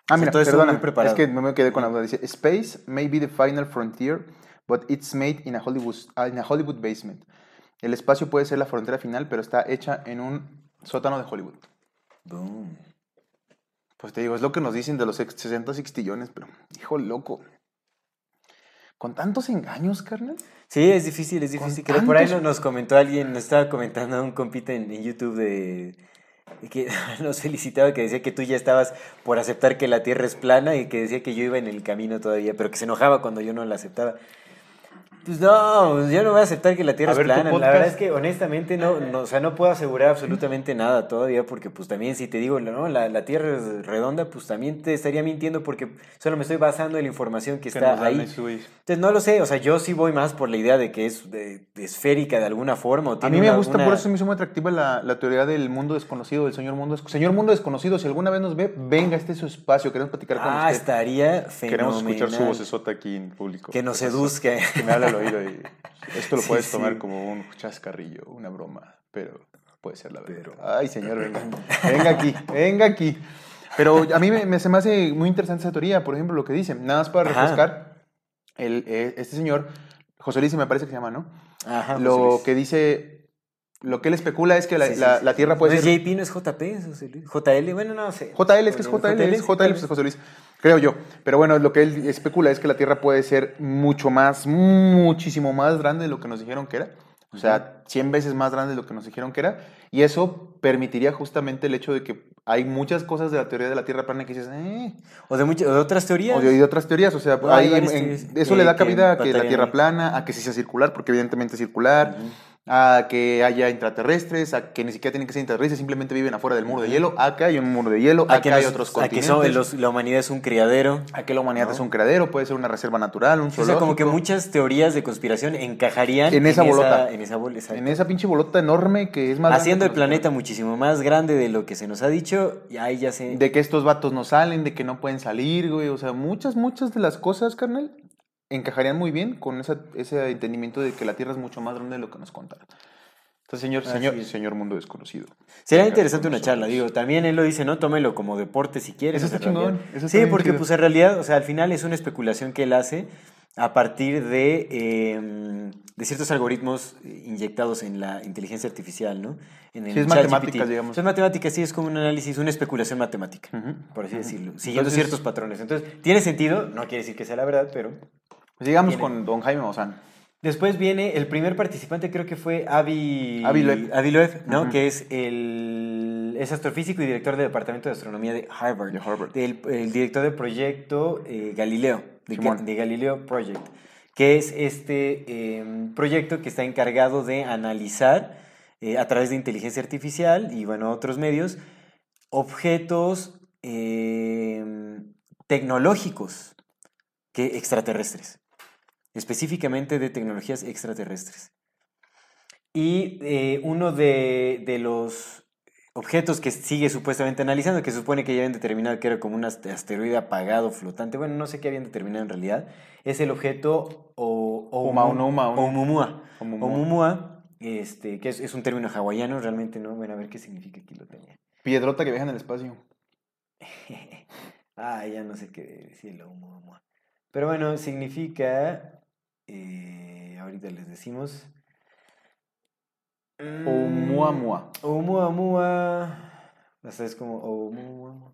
Ah, O sea, mira, perdona, es que no me quedé con la duda. Dice, Space may be the final frontier, but it's made in a Hollywood, ah, in a Hollywood basement. El espacio puede ser la frontera final, pero está hecha en un sótano de Hollywood. Boom. Pues te digo, es lo que nos dicen de los ex- 60 sextillones, pero, hijo loco. Con tantos engaños, carnal. Sí, es difícil, es difícil. Que por ahí nos, nos comentó alguien, nos estaba comentando un compita en, en YouTube de que nos felicitaba, que decía que tú ya estabas por aceptar que la Tierra es plana y que decía que yo iba en el camino todavía, pero que se enojaba cuando yo no la aceptaba. Pues no, yo no voy a aceptar que la Tierra A es ver, plana. La verdad es que honestamente no, no, o sea, no puedo asegurar absolutamente nada todavía porque pues también si te digo, no, la, la Tierra es redonda, pues también te estaría mintiendo porque solo me estoy basando en la información que, Que está ahí. Entonces no lo sé, o sea, yo sí voy más por la idea de que es de- de esférica de alguna forma. O A mí me una- gusta, una- por eso me hizo muy atractiva la, la teoría del mundo desconocido, del señor mundo, señor mundo desconocido. Si alguna vez nos ve, venga, este es su espacio, queremos platicar con Ah, usted. estaría fenomenal. Queremos escuchar su vocesota aquí en público. Que nos Pues, seduzca. Que me habla al oído y esto lo Sí, puedes sí. tomar como un chascarrillo, una broma, pero puede ser la verdad. Pero- Ay, señor, venga, venga aquí, venga aquí. Pero a mí me, me- se me hace muy interesante esa teoría, por ejemplo, lo que dice. Nada más para Ajá. refrescar, el, eh, este señor, José Luis me parece que se llama, ¿no? Ajá, lo que dice Lo que él especula es que la, Sí, sí, la- sí, la sí. Tierra puede ¿No ser... es JP, no es JP, es José Luis? JL, bueno, no sé. JL, es que es JL, es sí, JL, pues, es José Luis, creo yo. Pero bueno, lo que él especula es que la Tierra puede ser mucho más, muchísimo más grande de lo que nos dijeron que era. O sea, 100 veces más grande de lo que nos dijeron que era. Y eso permitiría justamente el hecho de que hay muchas cosas de la teoría de la Tierra plana que dices, eh, O de, muchas, de otras teorías. o de, otras teorías. O sea, hay en- teorías eso le da cabida a que la Tierra plana, a que sí sea circular, porque evidentemente es circular. A que haya intraterrestres, a que ni siquiera tienen que ser intraterrestres, simplemente viven afuera del muro de hielo. Acá hay un muro de hielo, acá hay otros a que continentes. son- los- la humanidad es un criadero. A que la humanidad ¿no? es un criadero, puede ser una reserva natural, un O sea, zoológico. como que muchas teorías de conspiración encajarían En esa bolota. en esa bol- exacto. En esa pinche bolota enorme que es más Haciendo el planeta muchísimo más grande de lo que se nos ha dicho, y ahí ya se... De que estos vatos no salen, de que no pueden salir, güey. O sea, muchas, muchas de las cosas, carnal, encajarían muy bien con esa- ese entendimiento de que la Tierra es mucho más grande de lo que nos contaron. Entonces, señor, Así señor, es. señor mundo desconocido. Sería interesante una charla, digo, también él lo dice, ¿no? Tómelo como deporte si quieres. Eso está chingón, eso sí, porque chido. pues en realidad, o sea, al final es una especulación que él hace a partir de, eh, de ciertos algoritmos eh, inyectados en la inteligencia artificial, ¿no? En el Sí, es ChatGPT. matemáticas, digamos. Es matemáticas, sí, es como un análisis, una especulación matemática, por así decirlo, siguiendo Entonces- ciertos patrones. Entonces, tiene sentido, no quiere decir que sea la verdad, pero... Pues sigamos Tiene. con don Jaime Maussan. Después viene el primer participante, creo que fue Avi, Avi Loeb. Avi Loeb, ¿no? Ujú. Que es el es astrofísico y director del Departamento de Astronomía de Harvard. De Harvard. El director del proyecto eh, Galileo, de, de Galileo Project, que es este eh, proyecto que está encargado de analizar eh, a través de inteligencia artificial y, bueno, otros medios, objetos tecnológicos que extraterrestres específicamente de tecnologías extraterrestres. Y eh, uno de, de los objetos que sigue supuestamente analizando, que se supone que ya habían determinado que era como un ast- asteroide apagado, flotante, bueno, no sé qué habían determinado en realidad, es el objeto o, o-. Oumuamua, este, que es, es un término hawaiano, realmente no, bueno, a ver qué significa aquí lo tenía. Piedrota que viaja en el espacio. ah, ya no sé qué decirlo, Oumuamua. Pero bueno, significa. Eh, ahorita les decimos. Mm, Oumuamua. Oumuamua. O sea, es como Oumuamua.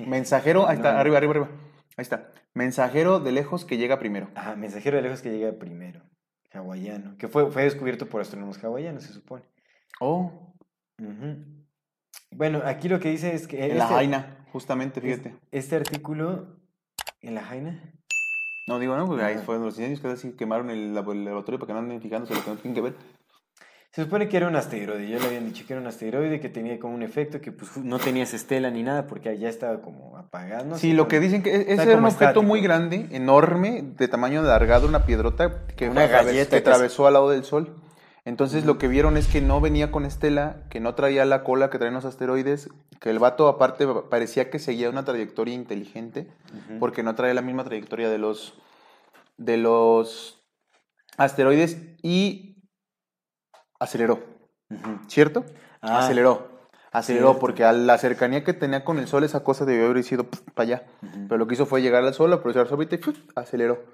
Mensajero, ahí está, No. arriba, arriba, arriba. Ahí está. Mensajero de lejos que llega primero. Ajá, mensajero de lejos que llega primero. Hawaiano. Que fue, fue descubierto por astrónomos hawaianos, se supone. Oh. Bueno, aquí lo que dice es que. en la este- Jaina, justamente, fíjate. Este artículo. ¿En la Jaina? No, digo, no, porque ahí fueron los incendios que así quemaron el, labo- el laboratorio para que no anden fijándose lo que no tienen que ver. Se supone que era un asteroide, ya le habían dicho que era un asteroide que tenía como un efecto que pues no tenía esa estela ni nada porque ya estaba como apagado. no sí, lo como- que dicen que e- ese está era un objeto estático. muy grande, enorme, de tamaño alargado, una piedrota que, Una galleta que casi. atravesó al lado del Sol. Entonces lo que vieron es que no venía con estela, que no traía la cola que traen los asteroides, que el vato aparte parecía que seguía una trayectoria inteligente, porque no traía la misma trayectoria de los, de los asteroides y aceleró. ¿cierto? Ah, aceleró. Aceleró porque a la cercanía que tenía con el sol esa cosa debió haber sido para allá. Pero lo que hizo fue llegar al sol, aprovechar su órbita y aceleró.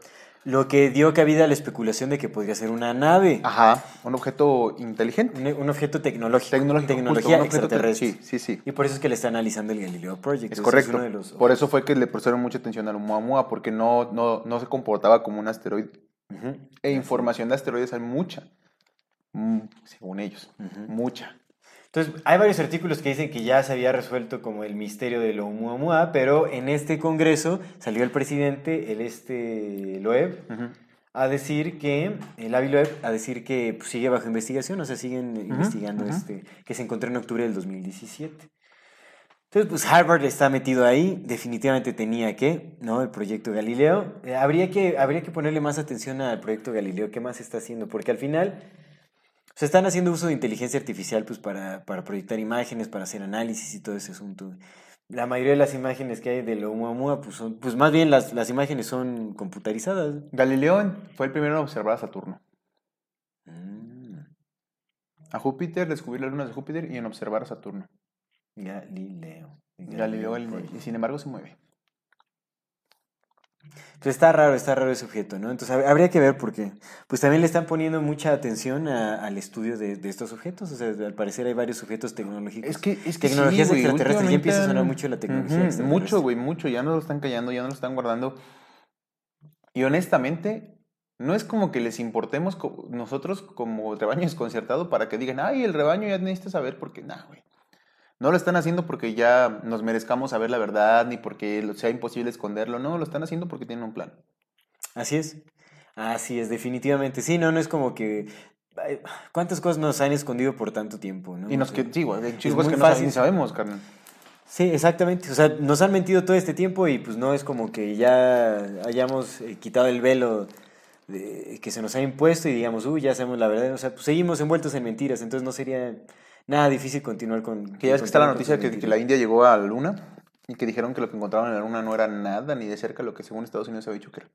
Lo que dio cabida a la especulación de que podría ser una nave, Ajá, un objeto inteligente. un, un objeto tecnológico, Tecnológico, tecnología justo, un objeto te- extraterrestre. Sí, sí, sí. Y por eso es que le está analizando el Galileo Project. Es correcto. uno de los- Por eso fue que le prestaron mucha atención al Oumuamua, porque no, no, no se comportaba como un asteroide. E información de asteroides hay mucha. Mm, según ellos. Mucha. Entonces, hay varios artículos que dicen que ya se había resuelto como el misterio de lo Oumuamua, pero en este congreso salió el presidente, el este Loeb, a decir que, el Avi Loeb, a decir que pues, sigue bajo investigación, o sea, siguen investigando este, que se encontró en octubre del 2017. Entonces, pues Harvard está metido ahí, definitivamente tenía que, ¿no? El proyecto Galileo. Eh, habría, que, habría que ponerle más atención al proyecto Galileo, ¿qué más está haciendo? Porque al final se están haciendo uso de inteligencia artificial pues, para, para proyectar imágenes, para hacer análisis y todo ese asunto. La mayoría de las imágenes que hay de lo Oumuamua, pues, son, pues más bien las, las imágenes son computarizadas. Galileo fue el primero en observar a Saturno. Mm, A Júpiter, descubrir las lunas de Júpiter y en observar a Saturno. Galileo. Galileo Galilei. Y sin embargo se mueve. Pues está raro, está raro ese objeto, ¿no? Entonces hab- habría que ver por qué. Pues también le están poniendo mucha atención a- al estudio de, de estos objetos. O sea, al parecer hay varios objetos tecnológicos. Es que, es que Tecnologías sí, extraterrestres. Ya empieza a sonar mucho la tecnología extraterrestre. Mucho, güey, mucho. Ya no lo están callando, ya no lo están guardando. Y honestamente, no es como que les importemos co- nosotros como rebaño desconcertado para que digan, ay, el rebaño ya necesita saber porque, nah, güey. No lo están haciendo porque ya nos merezcamos saber la verdad, ni porque sea imposible esconderlo. No, lo están haciendo porque tienen un plan. Así es. Así es, definitivamente. Sí, no, no es como que. ¿Cuántas cosas nos han escondido por tanto tiempo, no? Y nos O sea, que, sí, güey, chicos que no sabemos, carnal. Sí, exactamente. O sea, nos han mentido todo este tiempo y pues no es como que ya hayamos eh, quitado el velo de- que se nos ha impuesto y digamos, uy, ya sabemos la verdad. O sea, pues seguimos envueltos en mentiras, entonces no sería nada difícil continuar con. Que ya es que está la noticia que, que la India llegó a la luna y que dijeron que lo que encontraron en la luna no era nada ni de cerca lo que según Estados Unidos había dicho que era.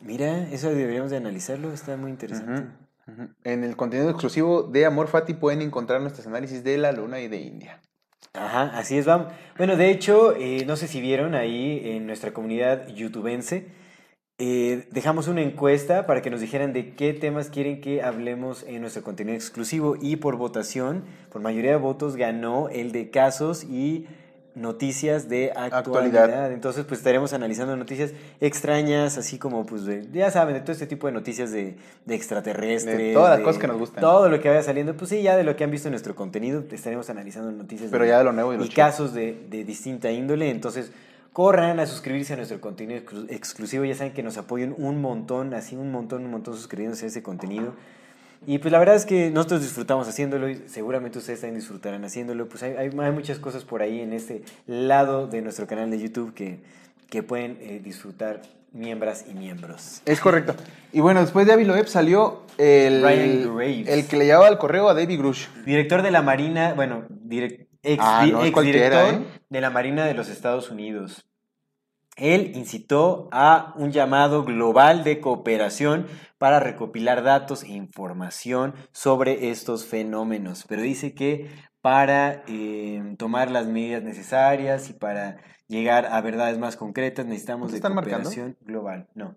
Mira, eso deberíamos de analizarlo, está muy interesante. En el contenido exclusivo de Amor Fati pueden encontrar nuestros análisis de la luna y de India. Ajá, así es, vamos. Bueno, de hecho, eh, no sé si vieron ahí en nuestra comunidad youtubense, eh, dejamos una encuesta para que nos dijeran de qué temas quieren que hablemos en nuestro contenido exclusivo y por votación, por mayoría de votos, ganó el de casos y noticias de actualidad. Actualidad. Entonces, pues estaremos analizando noticias extrañas, así como, pues, de, ya saben, de todo este tipo de noticias de, de extraterrestres. De todas las cosas que nos gustan. Todo lo que vaya saliendo, pues sí, ya de lo que han visto en nuestro contenido, estaremos analizando noticias Pero de- ya de lo nuevo y y casos de, de distinta índole. Entonces, corran a suscribirse a nuestro contenido exclu- exclusivo. Ya saben que nos apoyan un montón, así un montón, un montón suscribiéndose a ese contenido. Y pues la verdad es que nosotros disfrutamos haciéndolo y seguramente ustedes también disfrutarán haciéndolo. Pues hay, hay, hay muchas cosas por ahí en este lado de nuestro canal de YouTube que, que pueden eh, disfrutar miembros y miembros. Es correcto. Y bueno, después de Avi salió el, el que le llevaba el correo a David Grush. Director de la Marina, bueno, ex, Ah, di- no es ex cualquiera, director ¿eh? de la Marina de los Estados Unidos. Él incitó a un llamado global de cooperación para recopilar datos e información sobre estos fenómenos, pero dice que para eh, tomar las medidas necesarias y para llegar a verdades más concretas necesitamos ¿No te de marcando? cooperación global. No.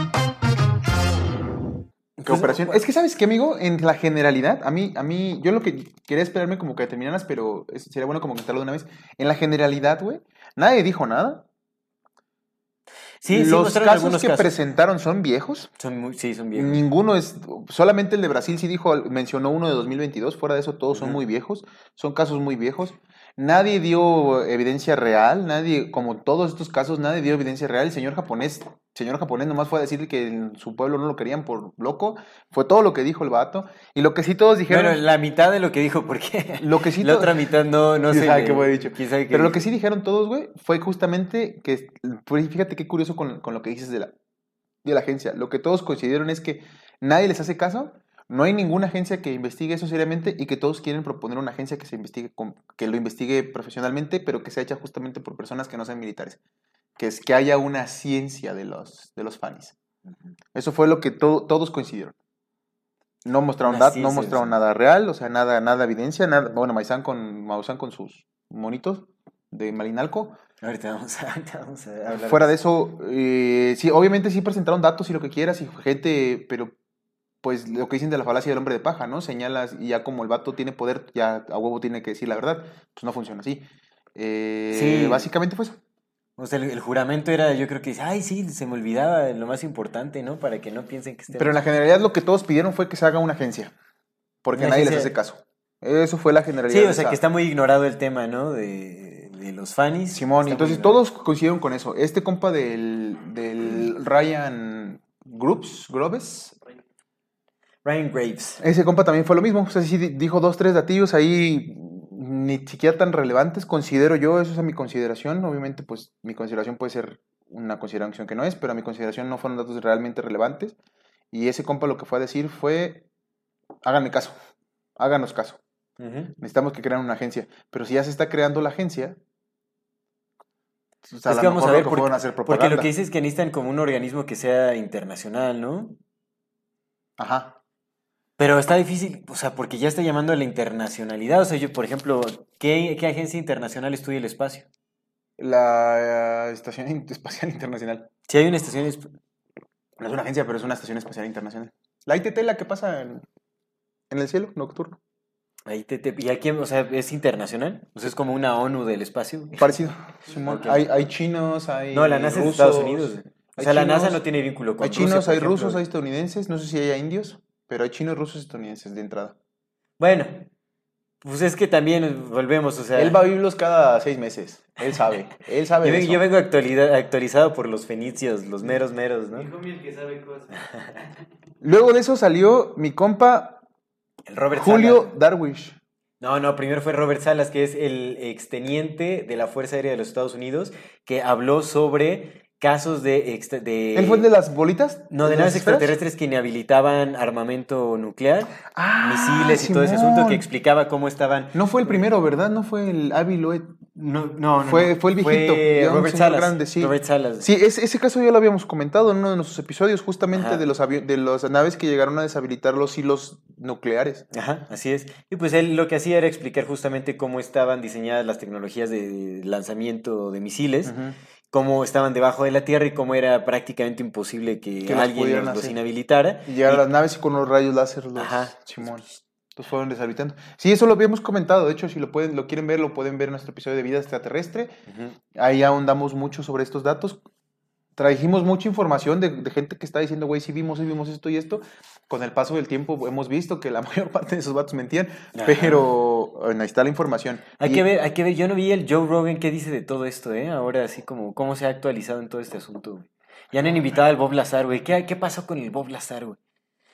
Es que, ¿sabes qué, amigo? En la generalidad, a mí, a mí, yo lo que quería esperarme como que terminaras, pero es- sería bueno como contarlo de una vez. En la generalidad, güey, nadie dijo nada. Sí, Los casos que casos. presentaron son viejos. Son muy, sí, son viejos. Ninguno es, solamente el de Brasil sí dijo, mencionó uno de 2022, fuera de eso todos son muy viejos, son casos muy viejos. Nadie dio evidencia real, nadie, como todos estos casos, nadie dio evidencia real. El señor japonés, señor japonés nomás fue a decir que en su pueblo no lo querían por loco, fue todo lo que dijo el vato. Y lo que sí todos dijeron, Bueno, la mitad de lo que dijo, porque lo que sí la otra mitad no, no sé. qué fue dicho. Pero lo que sí dijeron todos, güey, fue justamente que, pues, fíjate qué curioso con, con lo que dices de la, de la agencia. Lo que todos coincidieron es que nadie les hace caso, no hay ninguna agencia que investigue eso seriamente y que todos quieren proponer una agencia que se investigue, con- que lo investigue profesionalmente, pero que sea hecha justamente por personas que no sean militares. Que es que haya una ciencia de los, de los. Ujú. Eso fue lo que to- todos coincidieron. No mostraron, dat- no mostraron nada real, o sea, nada, nada evidencia, nada. Bueno, Maizán con, Maussan con sus monitos de Malinalco. Ahorita vamos a, ahorita vamos a hablar. Fuera de eso, eh, sí, obviamente sí presentaron datos y lo que quieras y gente, pero pues lo que dicen de la falacia del hombre de paja, ¿no? Señalas y ya como el vato tiene poder, ya a huevo tiene que decir la verdad. Pues no funciona así. Eh, Sí. Básicamente fue eso. O sea, el, el juramento era, yo creo que, ay, sí, se me olvidaba lo más importante, ¿no? Para que no piensen que esté. Pero en la generalidad lo que todos pidieron fue que se haga una agencia. Porque Una nadie les hace caso. Eso fue la generalidad. Sí, o sea, esa- que está muy ignorado el tema, ¿no? De, de los fanis. Simón, entonces todos coincidieron con eso. Este compa del, del Ryan Groups, Groves, Ryan Graves. ese compa también fue lo mismo. O sea, sí di- dijo dos, tres datillos ahí ni siquiera tan relevantes, considero yo, eso es a mi consideración. Obviamente, pues mi consideración puede ser una consideración que no es, pero a mi consideración no fueron datos realmente relevantes. Y ese compa lo que fue a decir fue, háganme caso, háganos caso. Necesitamos que crean una agencia. Pero si ya se está creando la agencia, pues, Es que vamos a ver, lo porque, hacer porque lo que dices es que necesitan como un organismo que sea internacional, ¿no? Ajá. Pero está difícil, o sea, porque ya está llamando a la internacionalidad. O sea, yo, por ejemplo, ¿qué, qué agencia internacional estudia el espacio? La eh, Estación Espacial Internacional. Si hay una estación... esp- No es una agencia, pero es una estación espacial internacional. La ITT, la que pasa en, en el cielo nocturno. Ahí te, te- ¿Y aquí, o sea, es internacional? O sea, es como una ONU del espacio. Parecido. Simón. Ok. Hay, hay chinos, hay. No, la NASA es de rusos, Estados Unidos. O hay sea, la NASA chinos, no tiene vínculo con Hay Rusia, chinos, por hay ejemplo. rusos, hay estadounidenses. No sé si hay indios, pero hay chinos, rusos y estadounidenses de entrada. Bueno, pues es que también volvemos, o sea... Él va a biblos cada seis meses. Él sabe. Él sabe. Yo, de ven- eso. yo vengo actualizado por los fenicios, los meros meros, ¿no? El que sabe cosas. Luego de eso salió mi compa El Robert Julio Salas. Darwish. No, no, primero fue Robert Salas, que es el exteniente de la Fuerza Aérea de los Estados Unidos, que habló sobre casos de... extra- de ¿Él fue el de las bolitas? No, de naves extraterrestres que inhabilitaban armamento nuclear, Ah, misiles y todo ese asunto, que explicaba cómo estaban... No fue el primero, ¿verdad? No fue el Aviloet. No, no, no, Fue- no. fue el viejito, Robert Salas. grande, sí. Robert Salas. Sí, ese, ese caso ya lo habíamos comentado en uno de nuestros episodios, justamente Ajá. de los, avi- de las naves que llegaron a deshabilitar los hilos nucleares. Ajá, así es. Y pues él lo que hacía era explicar justamente cómo estaban diseñadas las tecnologías de lanzamiento de misiles, Ujú. Cómo estaban debajo de la Tierra y cómo era prácticamente imposible que, alguien los, inhabilitara. Y llegaron Y- las naves y con los rayos láser los Ajá. Simón. Los fueron deshabilitando. Sí, eso lo habíamos comentado. De hecho, si lo pueden, lo quieren ver, lo pueden ver en nuestro episodio de vida extraterrestre. Ahí ahondamos mucho sobre estos datos. Trajimos mucha información de, de gente que está diciendo, güey, sí vimos, sí vimos esto y esto. Con el paso del tiempo hemos visto que la mayor parte de esos vatos mentían, Ajá. pero bueno, ahí está la información. Hay Y- que ver, hay que ver, yo no vi el Joe Rogan qué dice de todo esto, ¿eh? Ahora así como cómo se ha actualizado en todo este asunto, güey. Ya han invitado al Bob Lazar, güey. ¿Qué, ¿Qué pasó con el Bob Lazar, güey?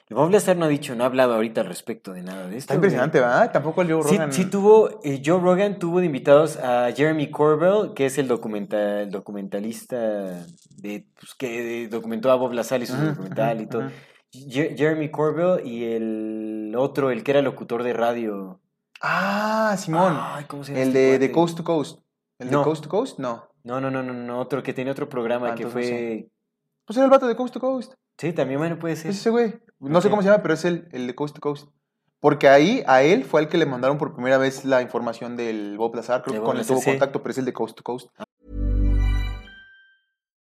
El Bob Lazar no ha dicho, no ha hablado ahorita al respecto de nada de esto. Está impresionante, güey. ¿verdad? Tampoco el Joe Sí, Rogan. sí tuvo, eh, Joe Rogan tuvo de invitados a Jeremy Corbell, que es el, documenta- el documentalista de, pues, que documentó a Bob Lazar y su documental y todo. Jeremy Corbell y el otro, el que era locutor de radio. Ah, Simón. Ay, ¿cómo se llama el este de? Coast to Coast. ¿El No. de Coast to Coast? No. No, no, no, no, no, otro que tenía otro programa Ah, que no fue... Pues era el vato de Coast to Coast. Sí, también, bueno, puede ser. Es ese güey. No sé cómo se llama, pero es el, el de Coast to Coast. Porque ahí, a él fue el que le mandaron por primera vez la información del Bob Lazar. Creo que con él tuvo contacto, pero es el de Coast to Coast.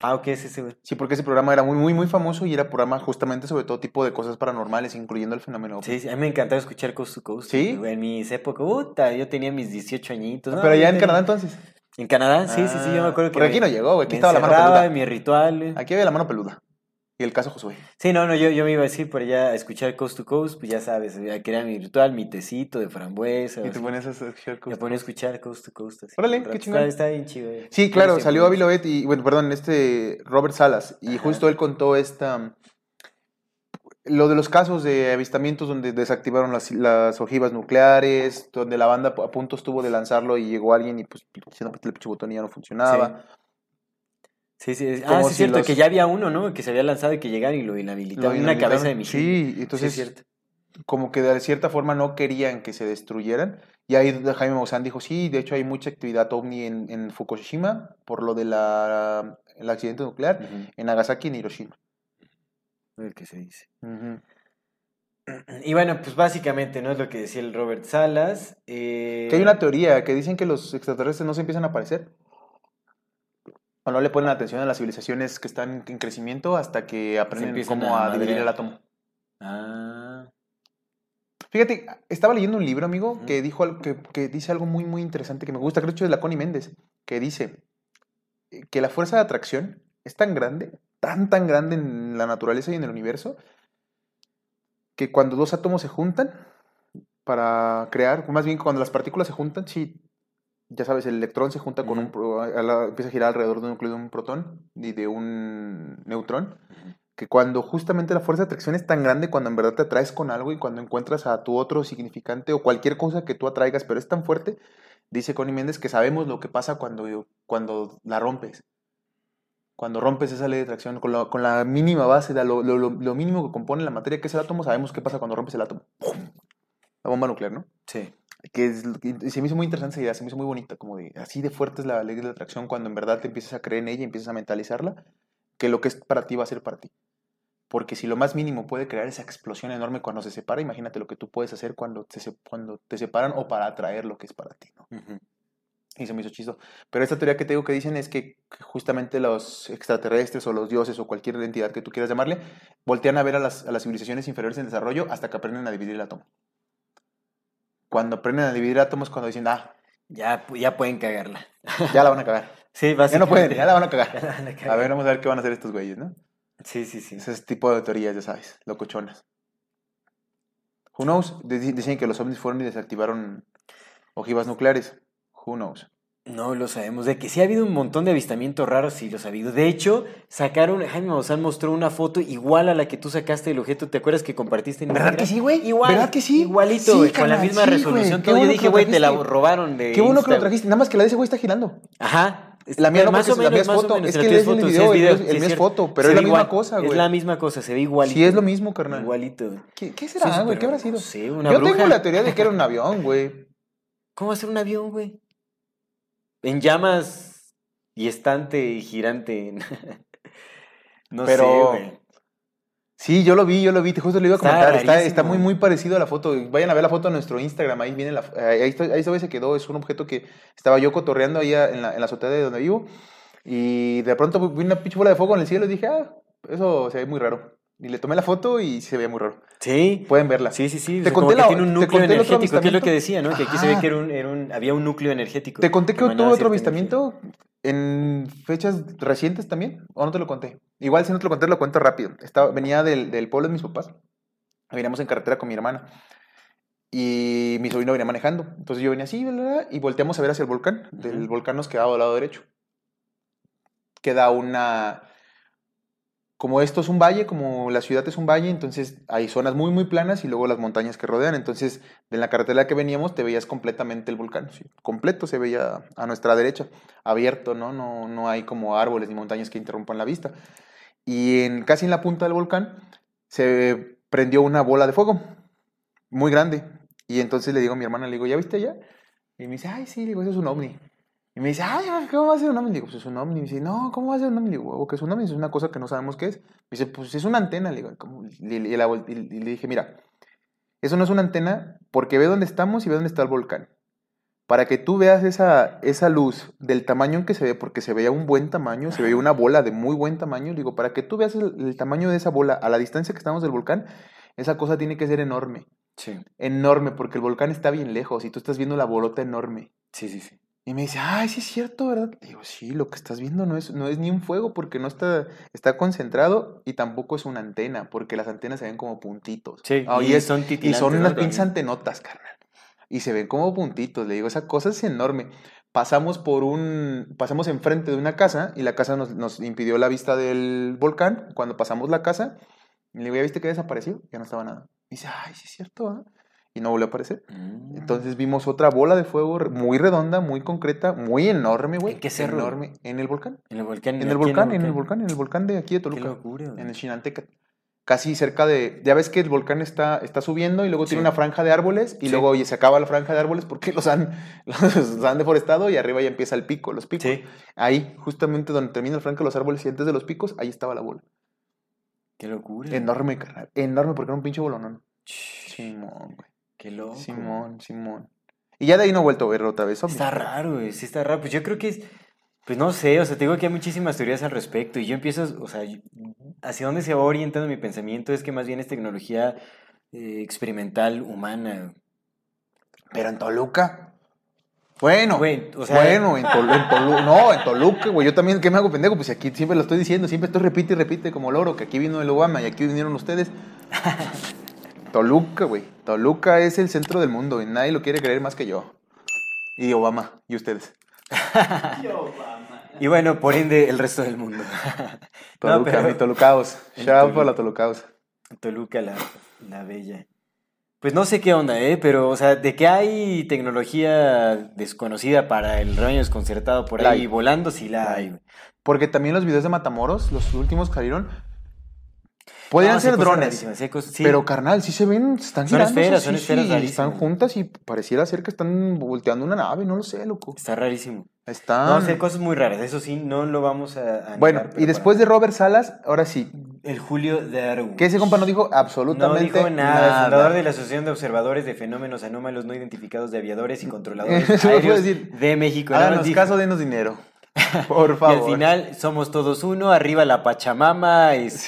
Ah, ok, ese, güey. Sí, porque ese programa era muy, muy, muy famoso y era programa justamente sobre todo tipo de cosas paranormales, incluyendo el fenómeno. Sí, sí, a mí me encantaba escuchar Coast to Coast. ¿Sí? güey, En mis épocas, puta, yo tenía mis 18 añitos. ¿no? Pero ya en tenía- Canadá entonces. En Canadá, sí, sí, sí, yo me Ah, acuerdo que. porque me- aquí no llegó, güey, aquí estaba la mano peluda. mi ritual. güey. Aquí había la mano peluda. Y el caso Josué. Sí, no, no, yo, yo me iba a decir por allá a escuchar Coast to Coast, pues ya sabes, a crear mi ritual, mi tecito de frambuesa. Y te pones a escuchar Me cosas. ponía a escuchar Coast to Coast. Así, Órale, qué chingón. Está, bien chido. güey. Sí, claro, salió. Aviloet y, bueno, perdón, este Robert Salas. Y Ajá. justo él contó esta. Lo de los casos de avistamientos donde desactivaron las, las ojivas nucleares, donde la banda a punto estuvo de lanzarlo y llegó alguien y pues que el pinche botón ya no funcionaba. Sí, sí. Como Ah, sí, si es cierto, los- que ya había uno, ¿no? Que se había lanzado y que llegaron y lo inhabilitaron. Una cabeza de misil. Sí, entonces Sí, es cierto. como que de cierta forma no querían que se destruyeran. Y ahí Jaime Maussan dijo, sí, de hecho hay mucha actividad ovni en, en Fukushima por lo del accidente nuclear, en Nagasaki y en Hiroshima. El que se dice. Y bueno, pues básicamente, ¿no? Es lo que decía el Robert Salas. eh, Que hay una teoría que dicen que los extraterrestres no se empiezan a aparecer. O no le ponen atención a las civilizaciones que están en crecimiento hasta que aprenden cómo a a, dividir el átomo. Ah, Fíjate, estaba leyendo un libro, amigo, que, dijo, que, que dice algo muy, muy interesante que me gusta, creo que es la Connie Méndez, que dice eh, que la fuerza de atracción es tan grande, tan, tan grande en la naturaleza y en el universo, que cuando dos átomos se juntan para crear, más bien cuando las partículas se juntan, sí, ya sabes, el electrón se junta con un, Ujú. pro- a la- empieza a girar alrededor de un núcleo de un protón y de un neutrón, que cuando justamente la fuerza de atracción es tan grande, cuando en verdad te atraes con algo y cuando encuentras a tu otro significante o cualquier cosa que tú atraigas, pero es tan fuerte, dice Connie Méndez que sabemos lo que pasa cuando, cuando la rompes. Cuando rompes esa ley de atracción con, la- con la mínima base, lo, lo- lo- lo mínimo que compone la materia, que es el átomo, sabemos qué pasa cuando rompes el átomo. ¡Pum! La bomba nuclear, ¿no? sí. Que es, y se me hizo muy interesante esa idea, se me hizo muy bonita, como de así de fuerte es la ley de la atracción cuando en verdad te empiezas a creer en ella y empiezas a mentalizarla, que lo que es para ti va a ser para ti. Porque si lo más mínimo puede crear esa explosión enorme cuando se separa, imagínate lo que tú puedes hacer cuando te, cuando te separan o para atraer lo que es para ti, ¿no? Y se me hizo chisto. Pero esta teoría que te digo que dicen es que que justamente los extraterrestres o los dioses o cualquier entidad que tú quieras llamarle, voltean a ver a las, a las civilizaciones inferiores en desarrollo hasta que aprenden a dividir el átomo. Cuando aprenden a dividir átomos, cuando dicen, ah, Ya, ya pueden cagarla. ya la van a cagar. Sí, Ya no pueden, ya la van a cagar. van a ver, vamos a ver qué van a hacer estos güeyes, ¿no? Sí, sí, sí. Ese tipo de teorías, ya sabes, locochonas. Who knows? Dic- Dicen que los ovnis fueron y desactivaron ojivas nucleares. Who knows? No lo sabemos. De que sí ha habido un montón de avistamientos raros, sí los ha habido. De hecho, sacaron, Jaime Maussan mostró una foto igual a la que tú sacaste del objeto. ¿Te acuerdas que compartiste en ¿Verdad Instagram? que sí, güey? Igual. ¿Verdad que sí? Igualito, Sí, güey, con la misma sí, resolución. Todo. Yo bueno que dije, güey, te la robaron de Qué bueno que lo trajiste. Nada más que la de ese güey está girando. Ajá. La mía no, más la mía es foto. menos, Es que es el foto, sí video, el video, es- el sí mío es foto, pero es la misma igual, cosa, güey. Es la misma cosa, se ve igualito. Sí, es lo mismo, carnal. Igualito. ¿Qué, qué Sí, será, güey? ¿Qué habrá sido? sé, una Yo tengo la teoría de que era un avión, güey. ¿Cómo va a ser un avión, güey? En llamas y estante y girante. no Pero- sé, güey. Sí, yo lo vi, yo lo vi, te justo lo iba a comentar. Está, está muy, muy parecido a la foto. Vayan a ver la foto en nuestro Instagram, ahí viene la ahí, ahí, está- ahí se quedó, es un objeto que estaba yo cotorreando ahí en la, en la azotea de donde vivo. Y de pronto vi una pinche bola de fuego en el cielo y dije, ah, eso se ve muy raro. Y le tomé la foto y se veía muy raro. Sí. Pueden verla. Sí, sí, sí. Te o sea, conté que la- tiene un núcleo energético, que es lo que decía, ¿no? Que aquí se ve Ajá. que era un, era un- había un núcleo energético. Te conté que tuve otro avistamiento en fechas recientes también, o no te lo conté. Igual si no te lo conté, lo cuento rápido. Estaba, venía del, del pueblo de mis papás, veníamos en carretera con mi hermana y mi sobrino venía manejando. Entonces yo venía así bla, bla, y volteamos a ver hacia el volcán. Del Ujú. volcán nos quedaba al lado derecho. Queda una... Como esto es un valle, como la ciudad es un valle, entonces hay zonas muy, muy planas y luego las montañas que rodean. Entonces, de la carretera que veníamos, te veías completamente el volcán. completo se veía a nuestra derecha, abierto, ¿no? No, no hay como árboles ni montañas que interrumpan la vista. Y en, casi en la punta del volcán se prendió una bola de fuego muy grande. Y entonces le digo a mi hermana, le digo, ¿ya viste ya? Y me dice, ay, sí, digo, eso es un ovni. Y me dice, ay, ¿cómo va a ser un ovni? Le digo, pues es un ovni. Y me dice, no, ¿cómo va a ser un ovni? Le digo, "Huevo, que es un ovni? Es una cosa que no sabemos qué es. Me dice, pues es una antena. Le digo. Y, y- y le dije, mira, eso no es una antena porque ve dónde estamos y ve dónde está el volcán. Para que tú veas esa, esa luz del tamaño en que se ve, porque se veía un buen tamaño, se veía una bola de muy buen tamaño, digo, para que tú veas el, el tamaño de esa bola a la distancia que estamos del volcán, esa cosa tiene que ser enorme. Sí, Enorme, porque el volcán está bien lejos y tú estás viendo la bolota enorme. sí, sí. sí. Y me dice, ay, sí es cierto, ¿verdad? Le digo, sí, lo que estás viendo no es, no es ni un fuego porque no está, está concentrado y tampoco es una antena, porque las antenas se ven como puntitos. Sí, Ah, y son y son unas pinches antenotas, carnal. Y se ven como puntitos. Le digo, esa cosa es enorme. Pasamos por un. Pasamos enfrente de una casa y la casa nos, nos impidió la vista del volcán. Cuando pasamos la casa, le digo, ¿ya viste que desapareció? Ya no estaba nada. Y dice, ay, sí es cierto, ¿ah?". Y no volvió a aparecer. Mm. Entonces vimos otra bola de fuego muy redonda, muy concreta, muy enorme, güey. ¿En qué cerro? Enorme. En el volcán. En el volcán. En el volcán, en el volcán, en el volcán de aquí de Qué Toluca. locura, güey. En el Chinanteca. casi cerca de... Ya ves que el volcán está, está subiendo y luego tiene una franja de árboles y Sí. luego oye, se acaba la franja de árboles porque los han, los han deforestado y arriba ya empieza el pico, los picos. Sí. Ahí, justamente donde termina la franja de los árboles y antes de los picos, ahí estaba la bola. Qué locura. Enorme, carnal. Enorme porque era un pinche bolonón. Simón, güey. Qué loco. Simón, Simón. Y ya de ahí no he vuelto a verlo otra vez. ovni. Está raro, güey, sí está raro. Pues yo creo que es, pues no sé, o sea, te digo que hay muchísimas teorías al respecto y yo empiezo, o sea, hacia dónde se va orientando mi pensamiento es que más bien es tecnología eh, experimental humana. Pero en Toluca. Bueno, Güey, o sea- bueno, en, en Toluca, no, en Toluca, güey, yo también, ¿qué me hago pendejo? Pues aquí siempre lo estoy diciendo, siempre estoy repite y repite como loro, que aquí vino el Obama y aquí vinieron ustedes. Toluca, güey, Toluca es el centro del mundo y nadie lo quiere creer más que yo. Y Obama, y ustedes. Y bueno, por ende, el resto del mundo. No, Toluca, pero- mi Tolucaos. Shout para la Tolucaos. Toluca, la, la bella. Pues no sé qué onda, ¿eh? Pero, o sea, de que hay tecnología desconocida para el rebaño desconcertado por ahí volando, sí la hay, güey. Porque también los videos de Matamoros, los últimos que salieron, podrían No, ser drones. sí. Pero carnal, sí se ven, están Son girando. esferas, sí, son sí, esferas sí, rarísimas. Están juntas y pareciera ser que están volteando una nave, no lo sé, loco. Está rarísimo. Están. No, sí hay cosas muy raras, eso sí, no lo vamos a... a bueno, negar, y después de Robert Salas, ahora sí. El Julio Darwin. Que ese compa no dijo No absolutamente dijo nada, el fundador de la Asociación de Observadores de Fenómenos Anómalos No Identificados de Aviadores y Controladores Aéreos decir. de México. Nada Háganos dijo. caso, denos dinero. Por Y favor. al final somos todos uno, arriba la Pachamama, este,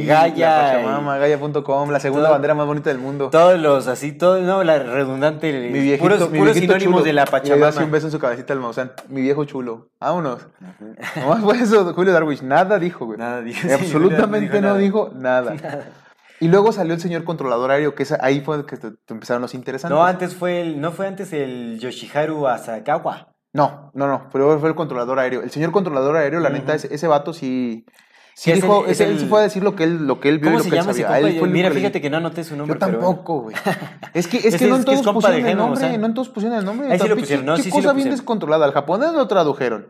Sí, Gaia, La Pachamama, Gaia.com, la segunda todo- bandera más bonita del mundo. y todos los así, todo, no, la redundante, Mi viejito, puros, mi puros sinónimos chulo. de la Y le Pachamama. un beso en su cabecita al Maussan. Mi viejo chulo. Vámonos. Nomás fue eso, Julio Darwish. Nada dijo, güey. Nada dijo, sí, Absolutamente no nada. dijo nada. Y luego salió el señor controlador aéreo, que ahí fue que te- te empezaron los interesantes. No, antes fue el, no fue antes el Yoshiharu Asakawa. No, no, no, pero fue el controlador aéreo. El señor controlador aéreo, la neta, ese, ese vato sí, sí es dijo, el- es ese- él el- sí fue a decir lo que él, lo que él vio y ¿Cómo lo se que él llama ese sabía. compa? Él fue el Mira, fíjate que no anoté su nombre. Yo tampoco, güey. Es que, es Ese que no en todos compa pusieron el nombre, no en todos pusieron el nombre. Ahí sí lo pusieron, ¿qué- no, ¿Qué sí, sí lo cosa bien descontrolada? Al japonés lo tradujeron.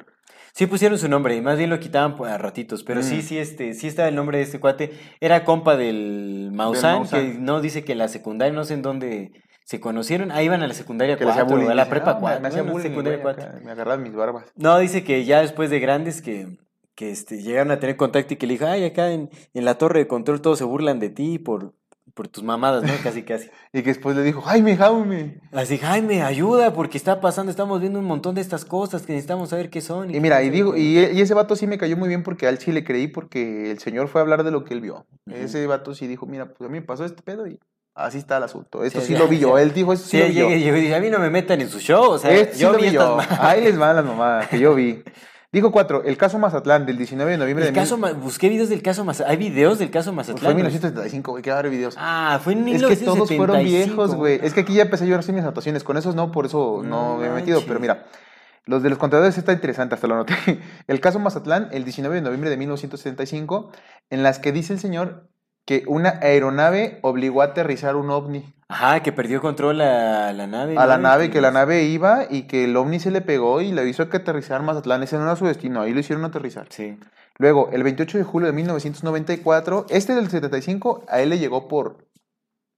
Sí pusieron su nombre y más bien lo quitaban a ratitos, pero sí, Mm. sí, este, sí estaba el nombre de este cuate. Era compa del Maussan. que no dice que la secundaria, no sé en dónde se conocieron. Ahí iban a la secundaria Que le hacía 4, bullying. a la prepa "Ah, me- 4. Me hacía bueno, bullying, secundaria güey, 4. acá, Me agarraban mis barbas. No, dice que ya después de grandes que, que este, llegaron a tener contacto y que le dijo, ay, acá en, en la torre de control todos se burlan de ti por, por tus mamadas, ¿no? Casi, casi. Y que después le dijo, Jaime, Jaime. Así, Jaime, ayuda, porque está pasando, estamos viendo un montón de estas cosas que necesitamos saber qué son. Y mira, no y digo, qué". y, y ese vato sí me cayó muy bien porque al sí le creí porque el señor fue a hablar de lo que él vio. Ese vato sí dijo, mira, pues a mí me pasó este pedo y así está el asunto. Esto Sí, lo vi yo. Él dijo, eso sí, Sí, lo vi yo. a mí no me metan en su show, o sea, Esto sí yo lo vi yo. Ahí les van las mamadas que yo vi. Dijo cuatro, el caso Mazatlán del 19 de noviembre El de caso, mil- busqué videos del caso Mazatlán, hay videos del caso Mazatlán. fue en güey. 1975, güey, que a haber videos. Ah, fue en es que todos fueron 1975, viejos, güey. Es que aquí ya empecé a llorar sin mis anotaciones. Con esos no, por eso no, No me he metido. Pero mira, los de los contadores está interesante, hasta lo anoté. El caso Mazatlán, el 19 de noviembre de 1975, en las que dice el señor que una aeronave obligó a aterrizar un ovni. Ajá, que perdió control a la nave. A la nave, que la nave iba y que el ovni se le pegó y le hizo que aterrizar Mazatlán. Ese no era su destino, ahí lo hicieron aterrizar. Sí. Luego, el 28 de julio de 1994, este del 75, a él le llegó por,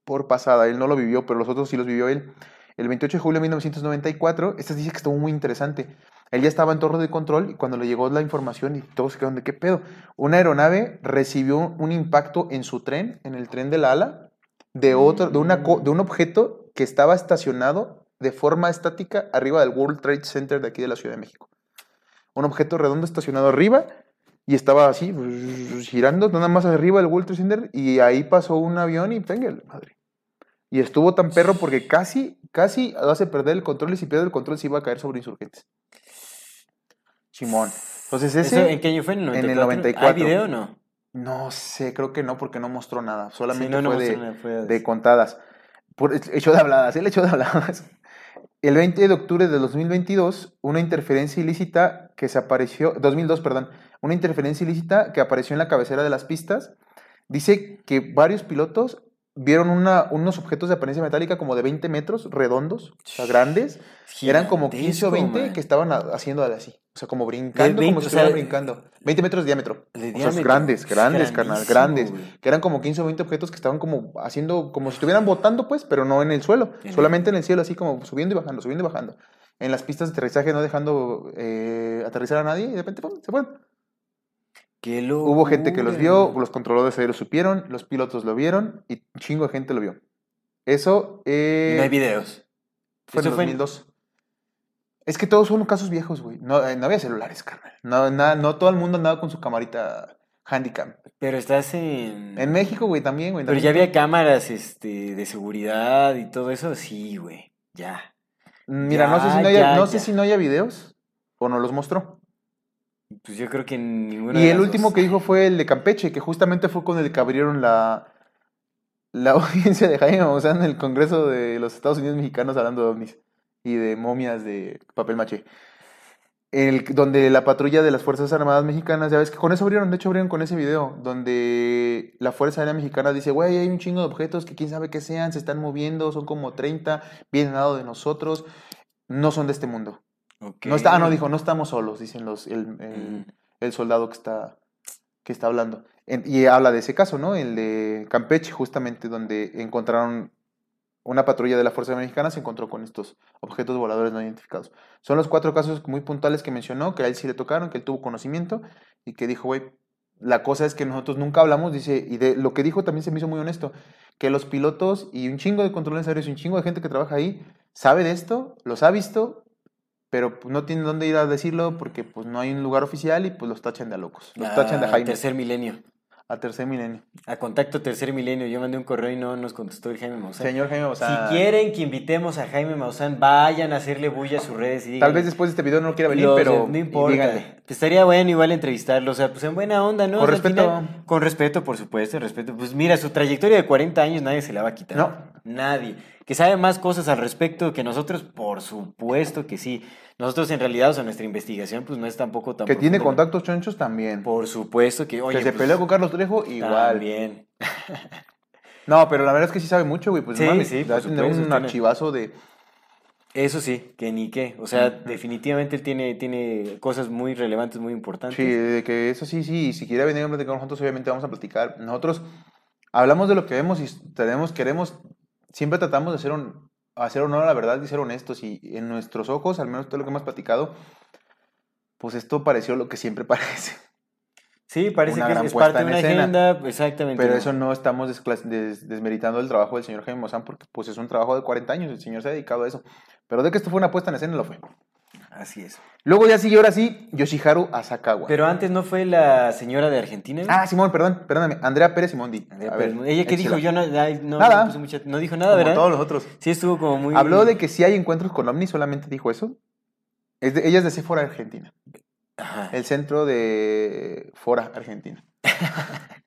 por pasada, él no lo vivió, pero los otros sí los vivió él. El 28 de julio de 1994, este dice que estuvo muy interesante. Él ya estaba en torre de control y cuando le llegó la información y todos se quedaron de qué pedo. Una aeronave recibió un impacto en su tren, en el tren de la ala, de, otro, de, una, de un objeto que estaba estacionado de forma estática arriba del World Trade Center de aquí de la Ciudad de México. Un objeto redondo estacionado arriba y estaba así, girando nada más arriba del World Trade Center y ahí pasó un avión y venga, madre. Y estuvo tan perro porque casi, casi hace perder el control y si pierde el control se iba a caer sobre insurgentes. Simón. Entonces ¿Eso ese, ¿En qué año fue? ¿En el en el 94? 94. ¿Hay video o no? no sé, creo que no porque no mostró nada. Solamente no fue, de, fue contadas. Por, hecho de habladas, él hecho de habladas. El 20 de octubre de 2022, una interferencia ilícita que se apareció, 2002, perdón, una interferencia ilícita que apareció en la cabecera de las pistas, dice que varios pilotos vieron una, unos objetos de apariencia metálica como de 20 metros, redondos, o sea, grandes. Eran como 15 o 20 Gigantesco, que estaban haciendo así. O sea, como brincando, 20, como si o sea, estuvieran brincando. 20 metros de diámetro. De O sea, diámetro. grandes, Es grandes, carnal, grandes. Que eran como 15 o 20 objetos que estaban como haciendo, como si estuvieran botando, pues, pero no en el suelo. En el- solamente en el cielo, así como subiendo y bajando, subiendo y bajando. En las pistas de aterrizaje no dejando eh, aterrizar a nadie y de repente ¡pum! se fueron. Hubo gente que los vio, los controladores aéreos supieron, los pilotos lo vieron y un chingo de gente lo vio. Eso eh, no hay videos. fue en Eso fue en- 2002. Es que todos son casos viejos, güey. No, eh, no había celulares, carnal. No, no todo el mundo andaba con su camarita handicam. Pero estás en... En México, güey, también, güey. Pero ya había cámaras este, de seguridad y todo eso. Sí, güey. Ya. Mira, no sé si no haya, ya, no sé si no haya videos o no los mostró. Pues yo creo que ninguno Y de el las último dos. que dijo fue el de Campeche, que justamente fue con el que abrieron la, la audiencia de Jaime Maussan en el Congreso de los Estados Unidos Mexicanos hablando de ovnis y de momias de papel maché. El, donde la patrulla de las Fuerzas Armadas Mexicanas, ya ves que con eso abrieron, de hecho abrieron con ese video, donde la Fuerza Aérea Mexicana dice, güey, hay un chingo de objetos que quién sabe qué sean, se están moviendo, son como 30, vienen al lado de nosotros, no son de este mundo. No está, ah, no, dijo, no estamos solos, dicen los, el, el- Mm. el soldado que está, que está hablando. En- y habla de ese caso, ¿no? El de Campeche, justamente donde encontraron una patrulla de la Fuerza Mexicana, se encontró con estos objetos voladores no identificados. Son los cuatro casos muy puntuales que mencionó, que a él sí le tocaron, que él tuvo conocimiento y que dijo, güey, la cosa es que nosotros nunca hablamos, dice, y de lo que dijo también se me hizo muy honesto, que los pilotos y un chingo de controles aéreos y un chingo de gente que trabaja ahí sabe de esto, los ha visto, pero pues, no tienen dónde ir a decirlo porque pues no hay un lugar oficial y pues los tachan de a locos. Los tachan de A Jaime. Tercer milenio. A tercer milenio. A contacto tercer milenio. Yo mandé un correo y no nos contestó el Jaime Maussan. Señor Jaime Maussan. Si quieren que invitemos a Jaime Maussan, vayan a hacerle bulla a sus redes y Tal vez después de este video no quiera venir, Los pero no importa. díganle. Estaría bueno igual entrevistarlo, o sea, pues en buena onda, ¿no? Con O sea, al respeto. final- con respeto, por supuesto, respeto. Pues mira, su trayectoria de 40 años nadie se la va a quitar. No. Nadie. Que sabe más cosas al respecto que nosotros, por supuesto que sí. Nosotros en realidad, o sea, nuestra investigación pues no es tampoco tan Que tiene contactos chonchos también. Por supuesto que, oye, que se pues, peleó con Carlos Trejo, igual. También. No, pero la verdad es que sí sabe mucho, güey. Pues Sí, mames, sí, por supuesto, un tiene- archivazo de. Eso sí, que ni qué. O sea, definitivamente él tiene, tiene cosas muy relevantes, muy importantes. Sí, de que eso sí, sí. Si quiere venir a platicar con nosotros, obviamente vamos a platicar. Nosotros hablamos de lo que vemos y tenemos, queremos, siempre tratamos de hacer, un, hacer honor a la verdad y ser honestos. Y en nuestros ojos, al menos todo lo que hemos platicado, pues esto pareció lo que siempre parece. Sí, parece Una que es parte de una escena. agenda, exactamente. Pero eso no estamos des- desmeritando el trabajo del señor Jaime Maussan porque pues es un trabajo de 40 años, el señor se ha dedicado a eso. Pero de que esto fue una puesta en escena, lo fue. Así es. Luego ya siguió ahora sí Yoshiharu Asakawa. Pero antes no fue la señora de Argentina. Ah, Simón, perdón, perdóname. Andrea Pérez Simondi. Andrea A Pérez. ver, Ella que dijo, yo no, ay, no, Nada. no puse mucha- no dijo nada, Como ¿verdad? todos los otros. Sí, estuvo como muy. Habló de que si hay encuentros con ovnis, solamente dijo eso. Es de- ella es de Sephora, Argentina. Ajá. El centro de Fora, Argentina.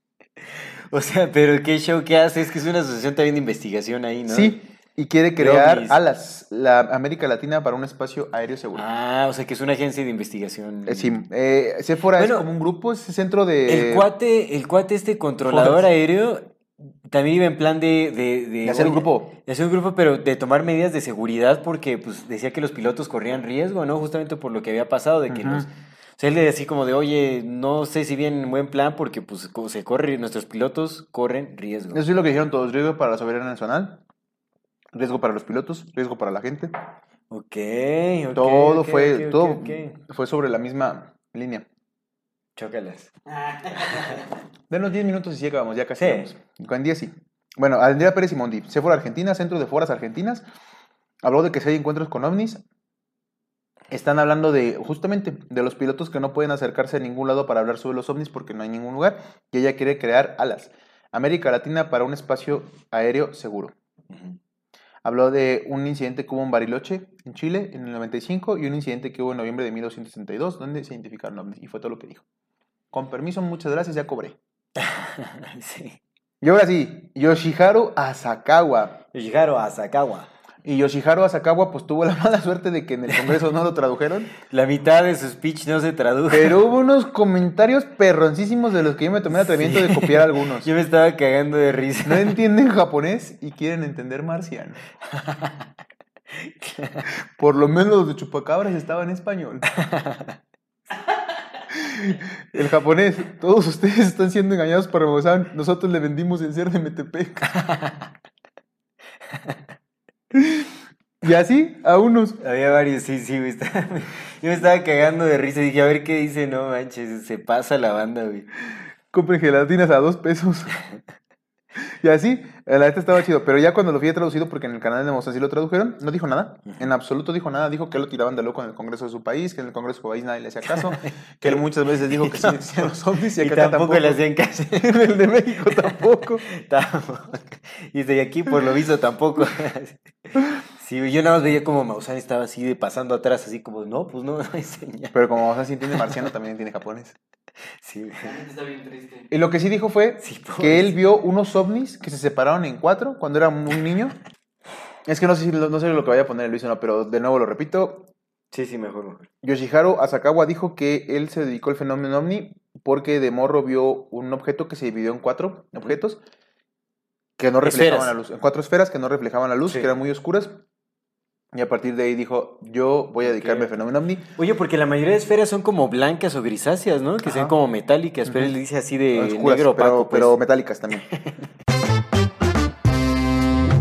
O sea, pero qué show que hace, es que es una asociación también de investigación ahí, ¿no? Sí, y quiere crear alas, la América Latina para un espacio aéreo seguro. Ah, o sea que es una agencia de investigación. Eh, sí, eh, Sephora Bueno, es como un grupo, es el centro de... El cuate, el cuate este controlador aéreo también iba en plan de... De, de, de hacer un oye, grupo. de hacer un grupo, pero de tomar medidas de seguridad porque pues decía que los pilotos corrían riesgo, ¿no? Justamente por lo que había pasado, de que Ujú. los... O sea, él decía así como de, oye, no sé si bien en buen plan porque pues se corre, nuestros pilotos corren riesgo. Eso es lo que dijeron todos, riesgo para la soberanía nacional, riesgo para los pilotos, riesgo para la gente. Ok, ok. todo fue, todo fue sobre la misma línea. Chócalas. Denos 10 minutos y sí acabamos, ya casi Sí. vamos. Con 10 sí. Bueno, Andrea Pérez Simondi, Sephora Argentina, Centro de Foras Argentinas, habló de que si hay encuentros con ovnis, están hablando de, justamente, de los pilotos que no pueden acercarse a ningún lado para hablar sobre los ovnis porque no hay ningún lugar, y ella quiere crear alas. América Latina para un espacio aéreo seguro. Ujú. Habló de un incidente que hubo en Bariloche, en Chile, en el 95, y un incidente que hubo en noviembre de 1962, donde se identificaron ovnis, y fue todo lo que dijo. Con permiso, muchas gracias, ya cobré. sí. Y ahora sí, Yoshiharu Asakawa. Yoshiharu Asakawa. Y Yoshiharu Asakawa pues tuvo la mala suerte de que en el Congreso no lo tradujeron. La mitad de su speech no se tradujo. Pero hubo unos comentarios perroncísimos de los que yo me tomé el atrevimiento de copiar algunos. Yo me estaba cagando de risa. No entienden japonés y quieren entender marciano. Por lo menos los de Chupacabras estaban en español. El japonés, todos ustedes están siendo engañados por Ramazán. Nosotros le vendimos el ser de Metepec. Y así, a unos. Había varios, sí, sí, güey. estaba- Yo me estaba cagando de risa. Dije, a ver qué dice, no manches, se pasa la banda, güey. Compren gelatinas a dos pesos. Y así, la neta estaba chido. Pero ya cuando lo vi traducido, porque en el canal de Mozart sí lo tradujeron, no dijo nada. En absoluto dijo nada. Dijo que lo tiraban de loco en el Congreso de su país, que en el Congreso de su país nadie le hacía caso. Que él muchas veces dijo que sí existían los zombies y Y acá tampoco, le hacían caso. En el de México tampoco. Tampoco. Y de aquí, por lo visto, tampoco. Sí, yo nada más veía como Maussan estaba así de pasando atrás, así como, no, pues no, no hay señal. Pero como Mozart sí entiende marciano, también entiende japonés. Sí, está bien triste. Y lo que sí dijo fue Sí, que él vio unos ovnis que se separaron en cuatro cuando era un un niño. Es que no sé, si, no sé lo que vaya a poner Luis o no, pero de nuevo lo repito. Sí, sí, mejor, mejor. Yoshiharu Asakawa dijo que él se dedicó al fenómeno ovni porque de morro vio un objeto que se dividió en cuatro objetos que no reflejaban Esferas. la luz, en cuatro esferas que no reflejaban la luz, Sí. que eran muy oscuras. Y a partir de ahí dijo, yo voy a dedicarme al fenómeno ovni. Oye, porque la mayoría de esferas son como blancas o grisáceas, ¿no? Que Ajá. son como metálicas, pero él dice así de oscuras, negro pero, opaco, pues. pero metálicas también.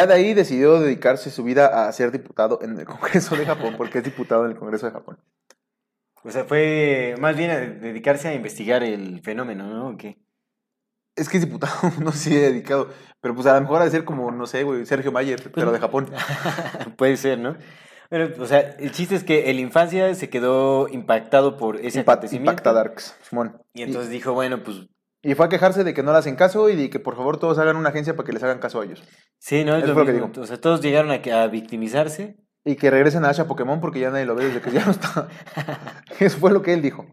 Ya de ahí decidió dedicarse su vida a ser diputado en el Congreso de Japón, porque es diputado en el Congreso de Japón. O sea, fue más bien a dedicarse a investigar el fenómeno, ¿no? ¿O qué? Es que es diputado, no sé si he dedicado, pero pues a lo mejor ha de ser como, no sé, güey, Sergio Mayer, pero de Japón. Puede ser, ¿no? Bueno, o sea, el chiste es que en la infancia se quedó impactado por ese Impact, acontecimiento. Impacta Darks, Simón. Y entonces dijo, bueno, pues Y, fue a quejarse de que no le hacen caso y de que por favor todos hagan una agencia para que les hagan caso a ellos. sí, ¿no? Es lo que dijo. O sea, todos llegaron a, a victimizarse. Y que regresen a Asha Pokémon porque ya nadie lo ve desde que ya no está. Eso fue lo que él dijo.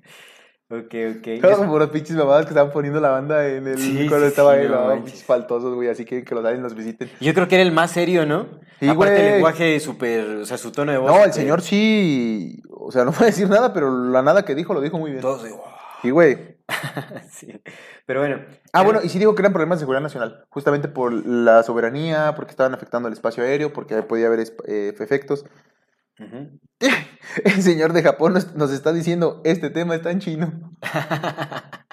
Ok, ok. Todos por las pinches mamadas que estaban poniendo la banda en el Sí, cuando sí, estaba sí, ahí, no manches. pinches faltosos, güey, así que que los aliens los visiten. Yo creo que era el más serio, ¿no? Sí, Aparte el lenguaje súper, o sea, su tono de voz. No, el señor sí, o sea, no puede decir nada, pero la nada que dijo lo dijo muy bien. Todos de, "Wow". Y güey. Sí. Pero bueno. Ah, bueno, y sí dijo que eran problemas de seguridad nacional, justamente por la soberanía, porque estaban afectando el espacio aéreo, porque podía haber eh, efectos. Ujú. El señor de Japón nos, nos está diciendo, este tema está en chino.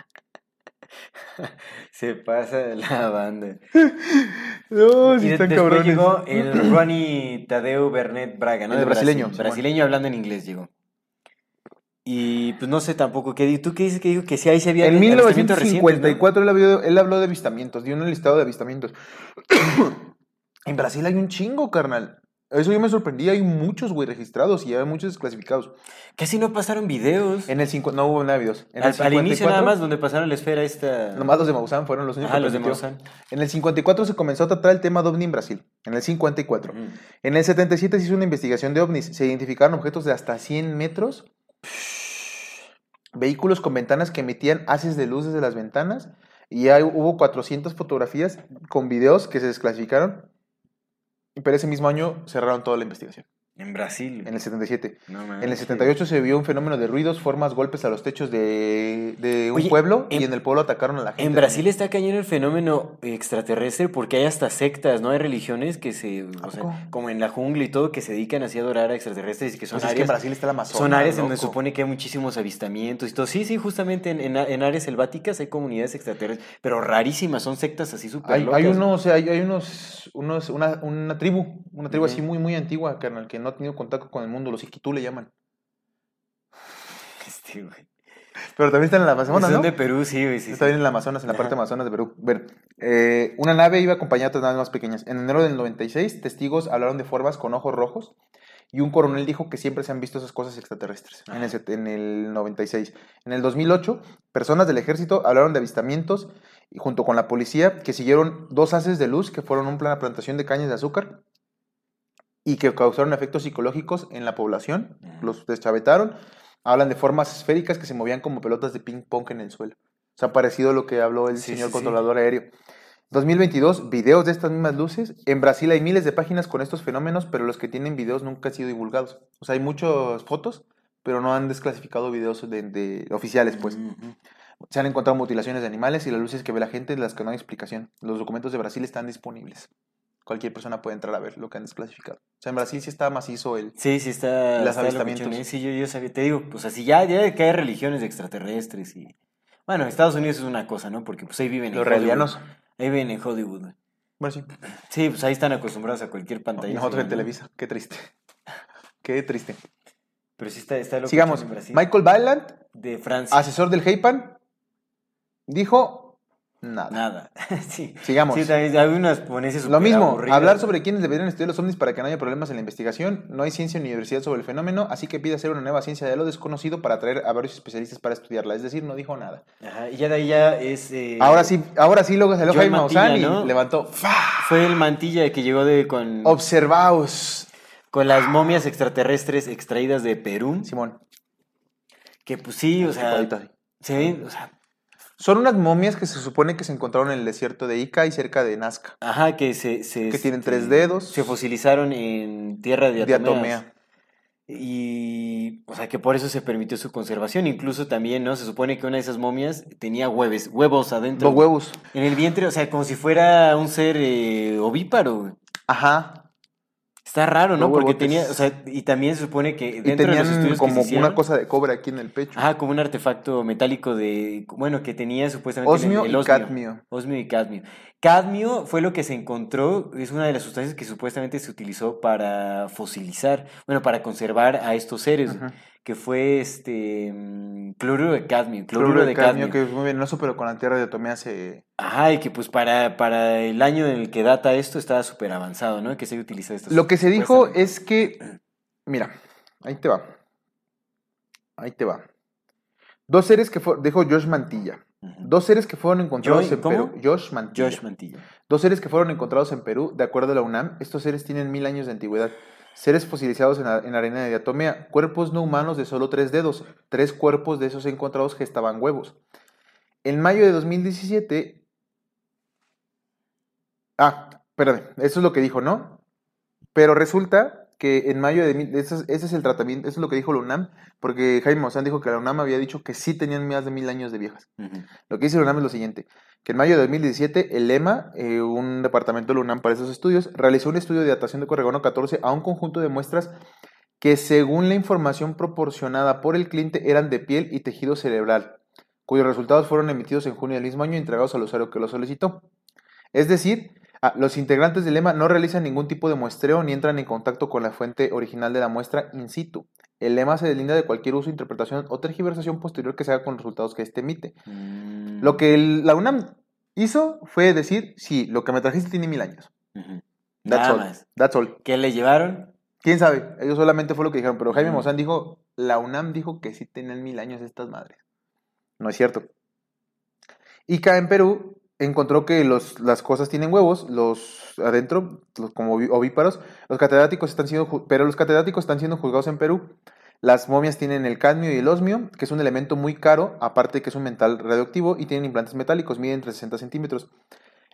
Se pasa la banda. No, y sí de- están cabrones. llegó el Ronnie Tadeu Bernet Braga, ¿no? El De Brasil. brasileño, Simón. Brasileño hablando en inglés llegó. Y pues no sé tampoco qué ¿Tú qué dices que dijo? Que sí, ahí se había En avistamientos recientes, ¿no? 1954 él, habló, él habló de avistamientos, dio un listado de avistamientos. en Brasil hay un chingo, carnal. Eso yo me sorprendí, hay muchos, güey, registrados y hay muchos desclasificados. Casi no pasaron videos. En el cincu- no hubo nada de videos. En al, el al inicio 54, nada más donde pasaron la esfera esta... Nomás los de Maussan fueron los únicos que los de. Maussan. En el 54 se comenzó a tratar el tema de ovni en Brasil. En el 54. Ujú. En el 77 se hizo una investigación de ovnis. Se identificaron objetos de hasta 100 metros. Vehículos con ventanas que emitían haces de luz desde las ventanas. Y hay- hubo 400 fotografías con videos que se desclasificaron. Pero ese mismo año cerraron toda la investigación. En Brasil. En el 77. No En el manches. 78 se vio un fenómeno de ruidos, formas, golpes a los techos de, de un Oye, pueblo. en- y en el pueblo atacaron a la gente. En Brasil también. está cañón el fenómeno extraterrestre porque hay hasta sectas, ¿no? Hay religiones que se, como en la jungla y todo, que se dedican así a adorar a extraterrestres y que son Pues es que en áreas, Brasil está el Amazonas. son áreas en donde loco. supone que hay muchísimos avistamientos y todo. Sí, sí, justamente en, en, en áreas selváticas hay comunidades extraterrestres, pero rarísimas, son sectas así súper Hay, locas. hay unos, hay, hay unos, unos una, una tribu, una tribu así muy, muy antigua, carnal, que no ha tenido contacto con el mundo, los Iquitú le llaman. Este, güey. Pero también están en la Amazonas, son ¿no? de Perú, sí, güey, sí, Está sí. bien en la Amazonas, en la parte. Amazonas de Perú. Ver, eh, una nave iba acompañada de otras naves más pequeñas. En enero del 96, testigos hablaron de formas con ojos rojos y un coronel dijo que siempre se han visto esas cosas extraterrestres en el, en el 96. En el 2008, personas del ejército hablaron de avistamientos y junto con la policía que siguieron dos haces de luz que fueron un plan de plantación de cañas de azúcar y que causaron efectos psicológicos en la población. Los deschavetaron. Hablan de formas esféricas que se movían como pelotas de ping pong en el suelo. O sea, parecido a lo que habló el Sí, señor sí, sí. controlador aéreo. 2022, videos de estas mismas luces. En Brasil hay miles de páginas con estos fenómenos, pero los que tienen videos nunca han sido divulgados. O sea, hay muchas fotos, pero no han desclasificado videos de, de- oficiales, pues. Ujú. Se han encontrado mutilaciones de animales y las luces que ve la gente, de las que no hay explicación. Los documentos de Brasil están disponibles. Cualquier persona puede entrar a ver lo que han desclasificado. O sea, en Brasil sí está macizo el... Sí, sí está. Está avistamientos. Sí, yo, yo sabía, te digo, pues así ya, ya que hay religiones extraterrestres y. Bueno, Estados Unidos es una cosa, ¿no? Porque pues ahí viven en Los relianos. Ahí viven en Hollywood. Bueno, sí. Sí, pues ahí están acostumbrados a cualquier pantalla. nosotros en ¿no? Televisa. Qué triste. Qué triste. Pero sí está, está locochón Sigamos. en Brasil. Michael Byland, De Francia. asesor del Heipan, dijo nada. Nada. sí. Sigamos. Sí, también hay unas ponencias Lo mismo, hablar sobre quiénes deberían estudiar los ovnis para que no haya problemas en la investigación. No hay ciencia ni universidad sobre el fenómeno, así que pide hacer una nueva ciencia de lo desconocido para traer a varios especialistas para estudiarla. Es decir, no dijo nada. Ajá, y ya de ahí ya es. eh, Ahora sí, ahora sí luego salió Jaime Maussan y ¿no? levantó. ¡fa! Fue el mantilla que llegó de con, Observaos. con las momias extraterrestres extraídas de Perú. Simón. Que pues sí, o sea. Se ven, o sea, Son unas momias que se supone que se encontraron en el desierto de Ica y cerca de Nazca. ajá, que se. se, Que tienen este, tres dedos. Se fosilizaron en tierra de. Diatomea. Y, o sea, que por eso se permitió su conservación. Incluso también, ¿no? Se supone que una de esas momias tenía hueves, huevos adentro. Los huevos. En el vientre, o sea, como si fuera un ser eh, ovíparo. Ajá. Está raro, ¿no? Porque tenía, o sea, y también se supone que Y dentro de los estudios que como se hicieron, una cosa de cobre aquí en el pecho. Ajá, como un artefacto metálico de, bueno, que tenía supuestamente el- Osmio y cadmio. Osmio y cadmio. Cadmio fue lo que se encontró, es una de las sustancias que supuestamente se utilizó para fosilizar, bueno, para conservar a estos seres. Que fue este mm, cloruro de cadmio, cloruro, Cloruro de cadmio. que es muy venenoso, pero con la tierra de Diatomea se... Ajá, y que pues para, para el año en el que data esto estaba súper avanzado, ¿no? Que se utiliza esto. Lo que se dijo es que, mira, ahí te va. Ahí te va. Dos seres que fueron, dijo Josh Mantilla. Ujú. Dos seres que fueron encontrados Joy- en ¿cómo? Perú. Josh Mantilla. Josh Mantilla. Dos seres que fueron encontrados en Perú, de acuerdo a la UNAM. Estos seres tienen mil años de antigüedad. Seres fosilizados en, la- en arena de diatomea. Cuerpos no humanos de solo tres dedos. Tres cuerpos de esos encontrados gestaban huevos. En mayo de 2017... Ah, espérame. Eso es lo que dijo, ¿no? Pero resulta que en mayo de... mil- Ese es, ese es el tratamiento, eso es lo que dijo la UNAM, porque Jaime Maussan dijo que la UNAM había dicho que sí tenían más de mil años de viejas. Lo que dice la UNAM es lo siguiente, que en mayo de 2017 el EMA, eh, un departamento de la UNAM para esos estudios, realizó un estudio de datación de Corregono 14 a un conjunto de muestras que según la información proporcionada por el cliente eran de piel y tejido cerebral, cuyos resultados fueron emitidos en junio del mismo año y entregados al usuario que lo solicitó. Es decir, los integrantes del EMA no realizan ningún tipo de muestreo ni entran en contacto con la fuente original de la muestra in situ. El EMA se deslinda de cualquier uso, interpretación o tergiversación posterior que se haga con los resultados que éste emite. Mm. Lo que el- la UNAM hizo fue decir, sí, lo que me trajiste tiene mil años. Ujú. That's Nada all. más. That's all. ¿Qué le llevaron? ¿Quién sabe? Ellos solamente fue lo que dijeron, pero Jaime Ujú. Maussan dijo, la UNAM dijo que sí tenían mil años estas madres. No es cierto. Ica en Perú encontró que los, las cosas tienen huevos, los adentro, los como ovíparos, los catedráticos están siendo, pero los catedráticos están siendo juzgados en Perú. Las momias tienen el cadmio y el osmio, que es un elemento muy caro, aparte que es un metal radioactivo, y tienen implantes metálicos, miden entre 60 centímetros.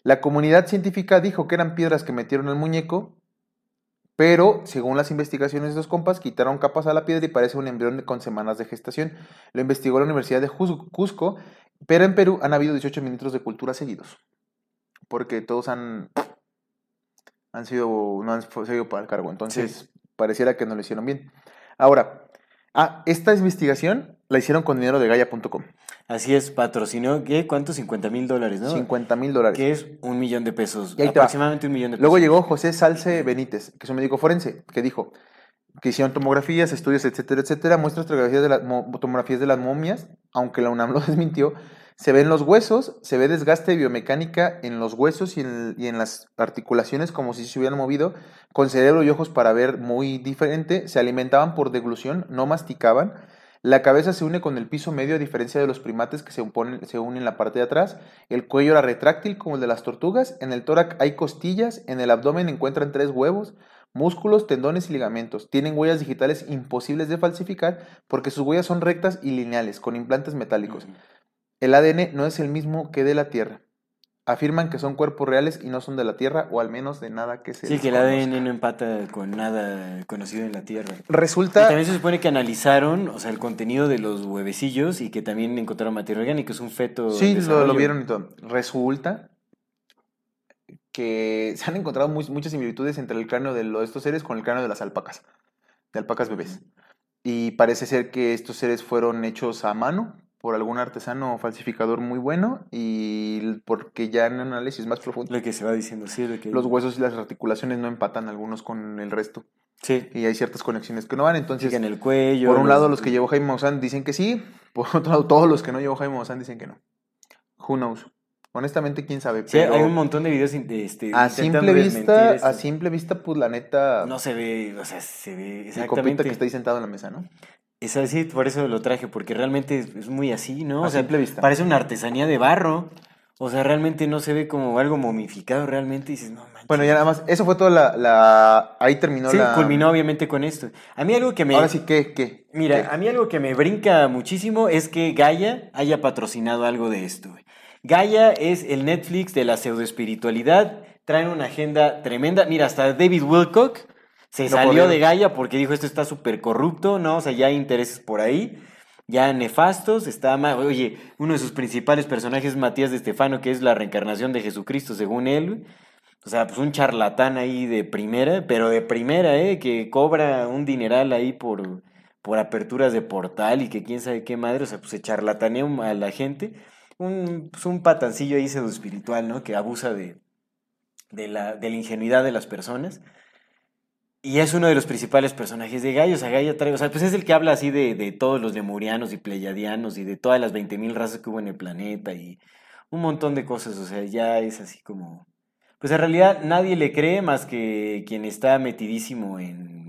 La comunidad científica dijo que eran piedras que metieron al muñeco, pero según las investigaciones de los compas, quitaron capas a la piedra y parece un embrión con semanas de gestación. Lo investigó la Universidad de Cusco, pero en Perú han habido 18 ministros de cultura seguidos, porque todos han, han sido, no han seguido para el cargo, entonces pareciera que no lo hicieron bien. Ahora, ah, esta investigación la hicieron con dinero de Gaia.com, Así es, patrocinó, ¿qué? ¿Cuánto? 50 mil dólares, ¿no? 50 mil dólares. Que es un millón de pesos. Y ahí aproximadamente un millón de pesos. Luego llegó José Salce Benítez, que es un médico forense, que dijo que hicieron tomografías, estudios, etcétera, etcétera, muestras tomografías de, las mo- tomografías de las momias, aunque la UNAM lo desmintió, Se ven los huesos, se ve desgaste biomecánica en los huesos y en, las articulaciones como si se hubieran movido, con cerebro y ojos para ver muy diferente, se alimentaban por deglución, no masticaban, la cabeza se une con el piso medio a diferencia de los primates que se, se unen en la parte de atrás, el cuello era retráctil como el de las tortugas, en el tórax hay costillas, en el abdomen encuentran tres huevos, músculos, tendones y ligamentos. Tienen huellas digitales imposibles de falsificar porque sus huellas son rectas y lineales, con implantes metálicos. El ADN no es el mismo que de la Tierra. Afirman que son cuerpos reales y no son de la Tierra, o al menos de nada que se Sí, que el. ADN no empata con nada conocido en la Tierra. Y Resulta... también se supone que analizaron, o sea, el contenido de los huevecillos y que también encontraron materia orgánica, es un feto. Sí, lo, lo vieron y todo. Resulta que se han encontrado muy- muchas similitudes entre el cráneo de lo- estos seres con el cráneo de las alpacas, de alpacas bebés. Y parece ser que estos seres fueron hechos a mano por algún artesano falsificador muy bueno y porque ya en análisis más profundo Lo que se va diciendo, sí, lo que... los huesos y las articulaciones no empatan algunos con el resto Sí, y hay ciertas conexiones que no van. Entonces, sí, en el cuello. por un lado los- los que llevó Jaime Maussan dicen que sí, por otro lado todos los que no llevó Jaime Maussan dicen que no. Who knows? Honestamente, quién sabe. Sí, pero hay un montón de videos de, este, a simple vista, a simple vista, pues la neta, No se ve, o sea, se ve el exactamente. compita que está ahí sentado en la mesa, ¿no? Es así, por eso lo traje, porque realmente es, muy así, ¿no? A O sea, simple vista. parece una artesanía de barro. O sea, realmente no se ve como algo momificado, realmente dices, no manches. Bueno, ya nada más, eso fue toda la, la- ahí terminó Sí, la... culminó obviamente con esto. A mí algo que me... Ahora sí, ¿qué? ¿Qué? Mira, ¿Qué? a mí algo que me brinca muchísimo es que Gaia haya patrocinado algo de esto. güey. Gaia es el Netflix de la pseudoespiritualidad. Traen una agenda tremenda. Mira, hasta David Wilcock se salió de Gaia porque dijo esto está súper corrupto, ¿no? O sea, ya hay intereses por ahí, ya nefastos. Está ma- Oye, uno de sus principales personajes es Matías de Estefano, que es la reencarnación de Jesucristo, según él. O sea, pues un charlatán ahí de primera, pero de primera, ¿eh? Que cobra un dineral ahí por, por aperturas de portal y que quién sabe qué madre, o sea, pues se charlatanea a la gente. Un, pues un patancillo ahí pseudo espiritual, ¿no? Que abusa de, de, la, de la ingenuidad de las personas. Y es uno de los principales personajes de Gaia. O sea, Gaia trae, o sea, pues es el que habla así de, de todos los lemurianos y pleiadianos y de todas las 20.000 razas que hubo en el planeta y un montón de cosas. O sea, ya es así como. Pues en realidad nadie le cree más que quien está metidísimo en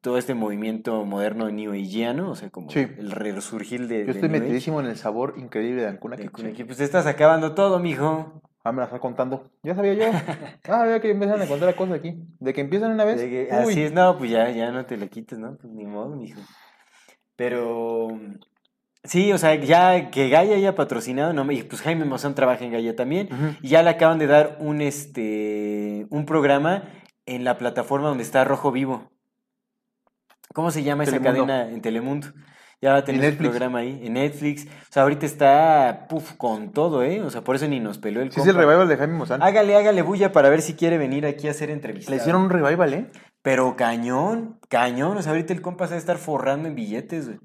todo este movimiento moderno new ageano, o sea, como Sí. el resurgir de. Yo estoy metidísimo en el sabor increíble de Ancuna Kitchen. Pues te estás acabando todo, mijo. Ah, me la está contando. Ya sabía yo. Ah, había que empiezan a contar cosas aquí. De que empiezan una vez. Que- así es, no, pues ya, ya no te la quites, ¿no? Pues ni modo, mijo. Pero sí, o sea, ya que Gaia haya patrocinado, no, y pues Jaime Maussan trabaja en Gaia también, y ya le acaban de dar un este un programa en la plataforma donde está Rojo Vivo. ¿Cómo se llama esa cadena en Telemundo? Ya va a tener Netflix. programa ahí, en Netflix. O sea, ahorita está puf, con todo, ¿eh? O sea, por eso ni nos peló el Sí, es el revival de Jaime Maussan. Hágale, hágale bulla para ver si quiere venir aquí a hacer entrevistas. Le hicieron un revival, ¿eh? Pero cañón, cañón. O sea, ahorita el compa se va a estar forrando en billetes, güey.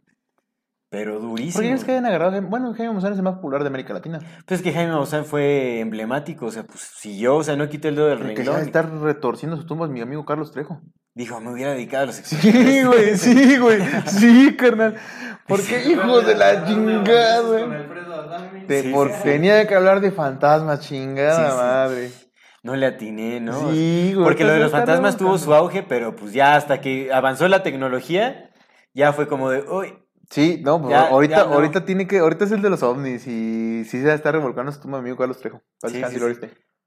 Pero durísimo. ¿Por qué crees que hayan agarrado? Bueno, Jaime Maussan es el más popular de América Latina. Pues es que Jaime Maussan fue emblemático. O sea, pues si yo, o sea, no quité el dedo del El que se va a renglón. estar retorciendo sus tumbas mi amigo Carlos Trejo. Dijo, me hubiera dedicado a los Sí, güey, sí, güey. Sí, carnal. ¿Por qué hijos de la chingada, Con güey? Te- Sí, por- sí, sí. Tenía que hablar de fantasmas, chingada Sí, sí. madre. No le atiné, ¿no? Sí, güey. Porque lo de los fantasmas tuvo su auge, pero pues ya hasta que avanzó la tecnología, ya fue como de, uy, Sí, no, pues, Ya- ahorita, ya no. ahorita tiene que, ahorita es el de los ovnis y sí se está revolcando su tumba mi amigo Carlos Trejo. Sí, sí,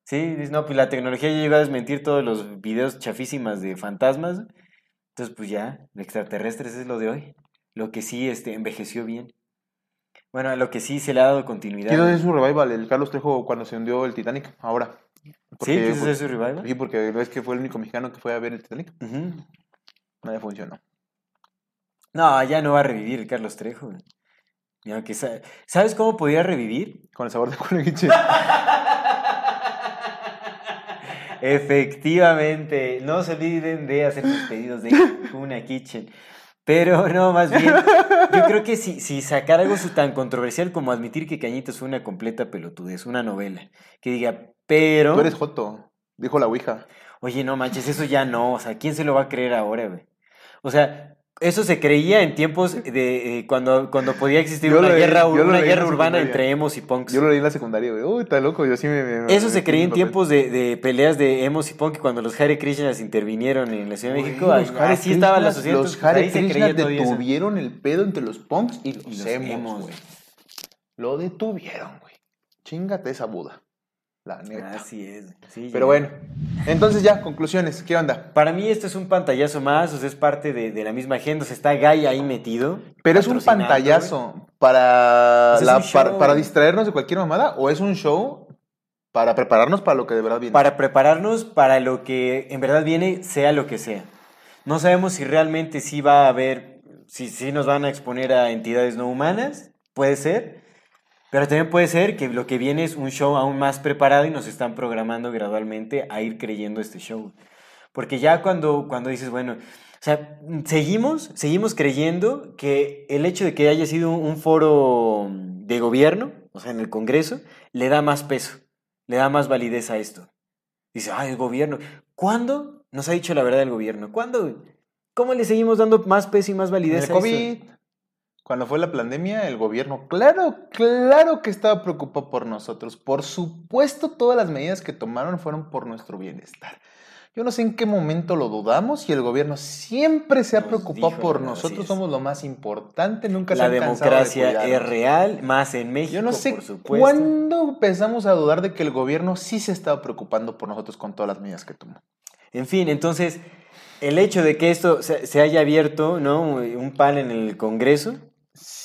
sí. Sí, no, pues la tecnología ya llegó a desmentir todos los videos chafísimas de fantasmas. Entonces, pues ya, extraterrestres es lo de hoy. Lo que sí este, envejeció bien. Bueno, a lo que sí se le ha dado continuidad. Quiero hacer su revival, el Carlos Trejo cuando se hundió el Titanic, ahora. ¿Sí? Porque- ¿Quieres hacer su revival? Sí, porque ves que fue el único mexicano que fue a ver el Titanic. Ujú. No le funcionó. No, ya no va a revivir el Carlos Trejo. aunque sa- ¿Sabes cómo podría revivir? Con el sabor de culeguiche. Efectivamente, no se olviden de hacer sus pedidos de una kitchen. Pero no, más bien, yo creo que si, si sacar algo tan controversial como admitir que Cañitas fue una completa pelotudez, una novela, que diga, pero, Tú eres Joto, dijo la Ouija. oye, no manches, eso ya no, o sea, ¿quién se lo va a creer ahora, güey? O sea, Eso se creía en tiempos de eh, cuando, cuando podía existir Yo una leí- guerra, una en guerra la urbana entre emos y punks. Yo lo leí en la secundaria, güey. Uy, está loco. Yo sí me. me- Eso me- se creía en tiempos de, de peleas de emos y punk cuando los Hare Krishnas intervinieron en la Ciudad de México. los Hare así estaban las Krishnas- sociedades. Los pues, Hare Krishnas detuvieron el pedo entre los punks y los, Y los emos. güey. Lo detuvieron, güey. Chingate esa Buda. La neta. Así es. sí, Pero ya. bueno. Entonces ya, conclusiones. ¿Qué onda? Para mí esto es un pantallazo más, o sea, es parte de, de la misma agenda, o sea, está Guy ahí metido. Pero es un pantallazo para, la- para, para distraernos de cualquier mamada o es un show para prepararnos para lo que de verdad viene. Para prepararnos para lo que en verdad viene, sea lo que sea. No sabemos si realmente sí va a haber, si, si nos van a exponer a entidades no humanas, puede ser. Pero también puede ser que lo que viene es un show aún más preparado y nos están programando gradualmente a ir creyendo este show. Porque ya cuando, cuando dices, bueno, o sea, seguimos, seguimos creyendo que el hecho de que haya sido un, foro de gobierno, o sea, en el Congreso, le da más peso, le da más validez a esto. Dice, ay, el gobierno. ¿Cuándo nos ha dicho la verdad el gobierno? ¿Cuándo? ¿Cómo le seguimos dando más peso y más validez el a COVID, esto? Cuando fue la pandemia, el gobierno, claro, claro que estaba preocupado por nosotros. Por supuesto, todas las medidas que tomaron fueron por nuestro bienestar. Yo no sé en qué momento lo dudamos y el gobierno siempre se ha Nos preocupado dijo, por nosotros, somos lo más importante, nunca se La cansado de democracia es real, más en México, Yo no sé por supuesto. cuándo empezamos a dudar de que el gobierno sí se estaba preocupando por nosotros con todas las medidas que tomó. En fin, entonces, el hecho de que esto se, haya abierto, ¿no? Un panel en el Congreso,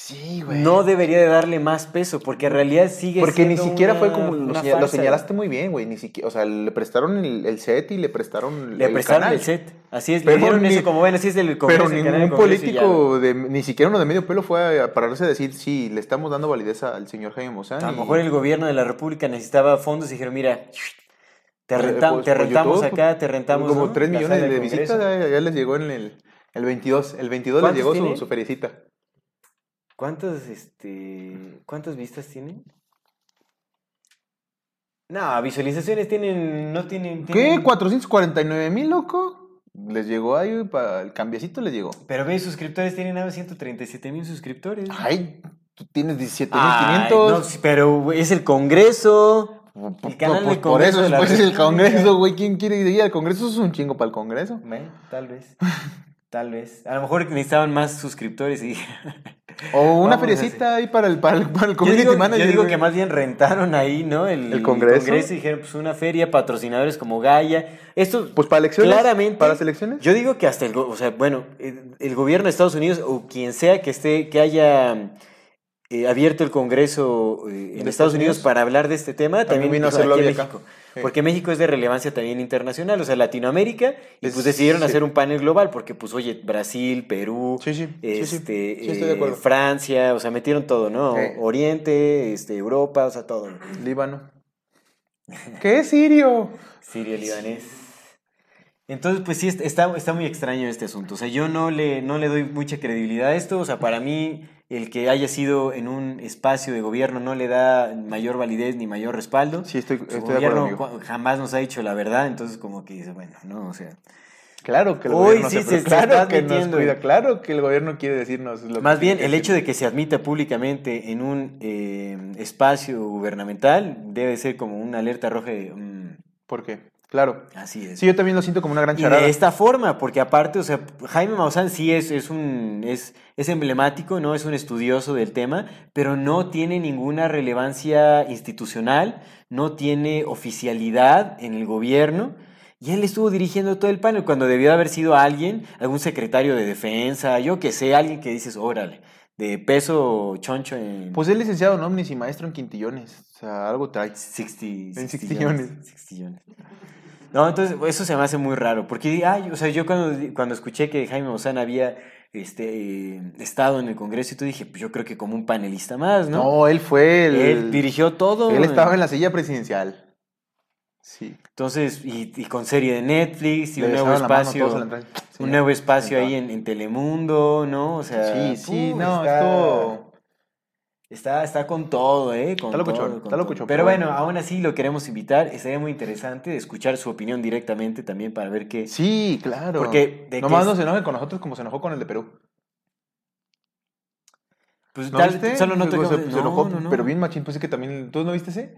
Sí, no debería de darle más peso, porque en realidad sigue Porque ni siquiera fue como lo, señal- señalaste muy bien, güey. Ni siquiera, o sea, le prestaron el, el set y le prestaron Le el prestaron canal. el set. Así es, Pero le dieron ni- eso como, bueno, así es del Congreso. Pero ningún ya, político, de, ni siquiera uno de medio pelo fue a pararse a decir, sí, le estamos dando validez al señor Jaime Maussan. A lo mejor el gobierno de la República necesitaba fondos y dijeron, mira, te, Eh, renta- pues, te rentamos YouTube, acá, te rentamos Como ¿no? 3 la millones de visitas, Congreso". ya, ya les llegó en el, el 22. El 22 les ¿Cuántos llegó su, su. ¿Cuántas, este, ¿Cuántas vistas tienen? No, visualizaciones tienen, no tienen... ¿Qué? tienen- ¿449 mil, loco? Les llegó ahí, para el cambiecito les llegó. Pero ve, suscriptores tienen nada más 137 mil suscriptores. Ay, tú tienes 17 mil Ay, 500. no, pero es el Congreso. El canal Pues por Congreso eso de la después es el. Congreso, güey. ¿Quién quiere ir al Congreso? Eso es un chingo para el Congreso. Bueno, tal vez. Tal vez. A lo mejor necesitaban más suscriptores y... O una feriecita ahí para el, para el, para el Yo community digo, manager. yo digo que más bien rentaron ahí, ¿no? El, ¿El Congreso? y dijeron, pues una feria, patrocinadores como Gaia. Esto, Pues para elecciones. claramente. Para las elecciones. Yo digo que hasta el, o sea, bueno, el, el gobierno de Estados Unidos o quien sea que esté, que haya eh, abierto el Congreso eh, en ¿De Estados Estados Unidos Unidos? para hablar de este tema, También también, vino a dijo, hacer aquí en lobby acá. Porque México es de relevancia también internacional, o sea, Latinoamérica, y Es- pues decidieron sí. hacer un panel global, porque pues oye, Brasil, Perú, Sí, sí, este, eh. Francia, o sea, metieron todo, ¿no? Oriente, este, Europa, o sea, todo. ¿no? Líbano. ¿Qué es sirio? Sirio, libanés. Entonces, pues sí, est- está, está muy extraño este asunto. O sea, yo no le, no le doy mucha credibilidad a esto. O sea, para mí, el que haya sido en un espacio de gobierno no le da mayor validez ni mayor respaldo. Sí, estoy, estoy de acuerdo. gobierno amigo. cua- jamás nos ha dicho la verdad, entonces como que dice, bueno, no, o sea... Claro que el Uy, gobierno sí, se, se- claro está que nos cuida. Claro que el gobierno quiere decirnos lo que Más bien, el hecho de que se admita públicamente en un eh, espacio gubernamental debe ser como una alerta roja de... mm, ¿Por qué? Claro. así es. Sí, yo también lo siento como una gran Y charada. de esta forma, porque aparte, o sea, Jaime Maussan sí es, es un es, es emblemático, no es un estudioso del tema, pero no tiene ninguna relevancia institucional, no tiene oficialidad en el gobierno. Y él estuvo dirigiendo todo el panel cuando debió haber sido alguien, algún secretario de defensa, yo que sé, alguien que dices, órale, de peso choncho en Pues es licenciado en Omnis y maestro en quintillones. O sea, algo trae. 60, En 60 sextillones. No, entonces eso se me hace muy raro, porque, ay, o sea, yo cuando, cuando escuché que Jaime Maussan había este, eh, estado en el Congreso y tú dije, pues yo creo que como un panelista más, ¿no? No, él fue el. Él dirigió todo. Él estaba en la silla presidencial. Sí. Entonces, y, y con serie de Netflix y Le un nuevo mano espacio. Sí, un nuevo espacio ahí en, en Telemundo, ¿no? O sea, Sí, sí, no, está- esto. Está, está con todo, ¿eh? Con Está locochón, todo, con está todo. locochón, Pero bueno, aún así lo queremos invitar. Estaría muy interesante escuchar su opinión directamente también para ver qué. Sí, claro. Porque de Nomás que no se enoje con nosotros como se enojó con el de Perú. Pues ¿No tal- viste? solo no Se- tocamos- se, se no, enojó, no, no. pero bien machín. Pues es que también, ¿tú no viste ese?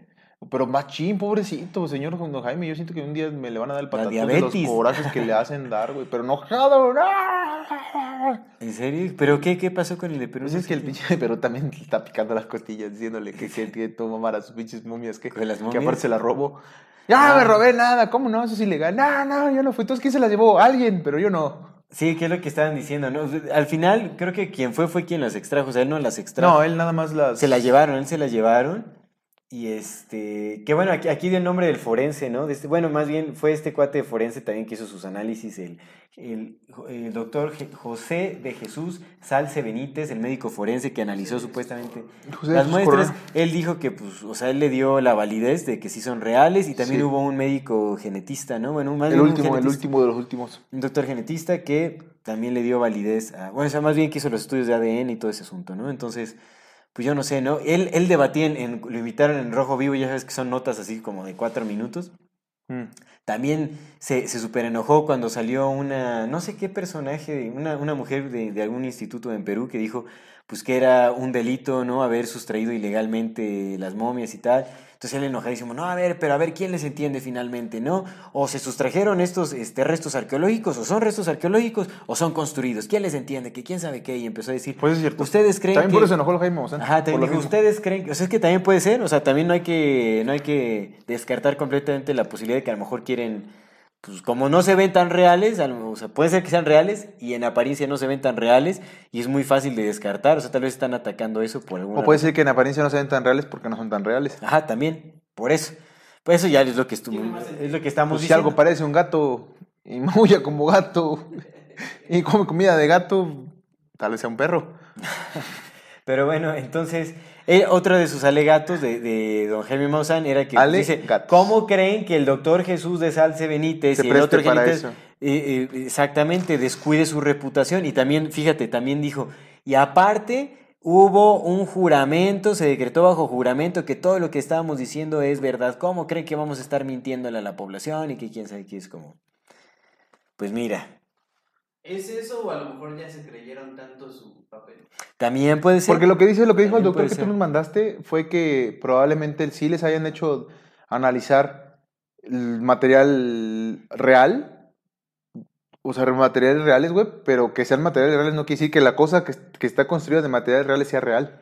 Pero machín, pobrecito, señor Don Jaime. Yo siento que un día me le van a dar el patatón de los corazos que le hacen dar, güey. Pero enojado, ¡no! ¿En serio? ¿Pero qué, qué pasó con el de Perú? Pues es que el pinche Perú también está picando las costillas diciéndole que, que, que toma mamar a sus pinches momias, que, ¿De las que momias? aparte se las robó. Ya Ah. me robé nada, ¿cómo no? Eso es ilegal. No, no, yo no fui. Entonces, ¿quién se las llevó? Alguien, pero yo no. Sí, que es lo que estaban diciendo, ¿no? Al final, creo que quien fue fue quien las extrajo, o sea, él no las extrajo. No, él nada más las. Se la llevaron, él se la llevaron. Y este, que bueno, aquí, aquí dio el nombre del forense, ¿no? De este- bueno, más bien fue este cuate de forense también que hizo sus análisis, el, el, el doctor José de Jesús Salce Benítez, el médico forense que analizó supuestamente José las muestras. Corona. Él dijo que, pues, o sea, él le dio la validez de que sí son reales y también Sí. hubo un médico genetista, ¿no? Bueno, más El bien un último, el último de los últimos. un doctor genetista que también le dio validez a, bueno, o sea, más bien que hizo los estudios de ADN y todo ese asunto, ¿no? Entonces, pues yo no sé, ¿no? Él, él debatía, en, en- lo invitaron en Rojo Vivo, ya sabes que son notas así como de cuatro minutos. Mm. También se, se super enojó cuando salió una, no sé qué personaje, una, una mujer de, de algún instituto en Perú que dijo pues que era un delito, ¿no? Haber sustraído ilegalmente las momias y tal. Entonces él enojadísimo, no, a ver, pero a ver quién les entiende finalmente, ¿no? O se sustrajeron estos este, restos arqueológicos, o son restos arqueológicos, o son construidos. ¿Quién les entiende? Que quién sabe qué. Y empezó a decir, Pues es cierto. ¿ustedes creen También que... por eso se enojó el Jaime Maussan. Ajá, también dijo, ustedes creen, o sea, es que también puede ser, o sea, también no hay que, no hay que descartar completamente la posibilidad de que a lo mejor quieren, pues como no se ven tan reales, o sea, puede ser que sean reales y en apariencia no se ven tan reales y es muy fácil de descartar, o sea, tal vez están atacando eso por alguna O puede razón. ser que en apariencia no se ven tan reales porque no son tan reales. Ajá, también, por eso. Pues eso ya es lo que estuvo, es lo que estamos Pues si diciendo. algo parece un gato y maulla como gato y come comida de gato, tal vez sea un perro. Pero bueno, entonces, eh, otro de sus alegatos de, de don Jaime Maussan era que Ale dice, gatos. ¿cómo creen que el doctor Jesús de Salce Benítez y el otro Benítez, eh, eh, exactamente, descuide su reputación? Y también, fíjate, también dijo, y aparte... Hubo un juramento, se decretó bajo juramento que todo lo que estábamos diciendo es verdad. ¿Cómo creen que vamos a estar mintiéndole a la población y que quién sabe qué es como? Pues mira, ¿Es eso o a lo mejor ya se creyeron tanto su papel? también puede ser. Porque lo que dice, lo que dijo el doctor que tú nos mandaste fue que probablemente sí les hayan hecho analizar el material real, o sea, materiales reales, güey, pero que sean materiales reales no quiere decir que la cosa que, que está construida de materiales reales sea real.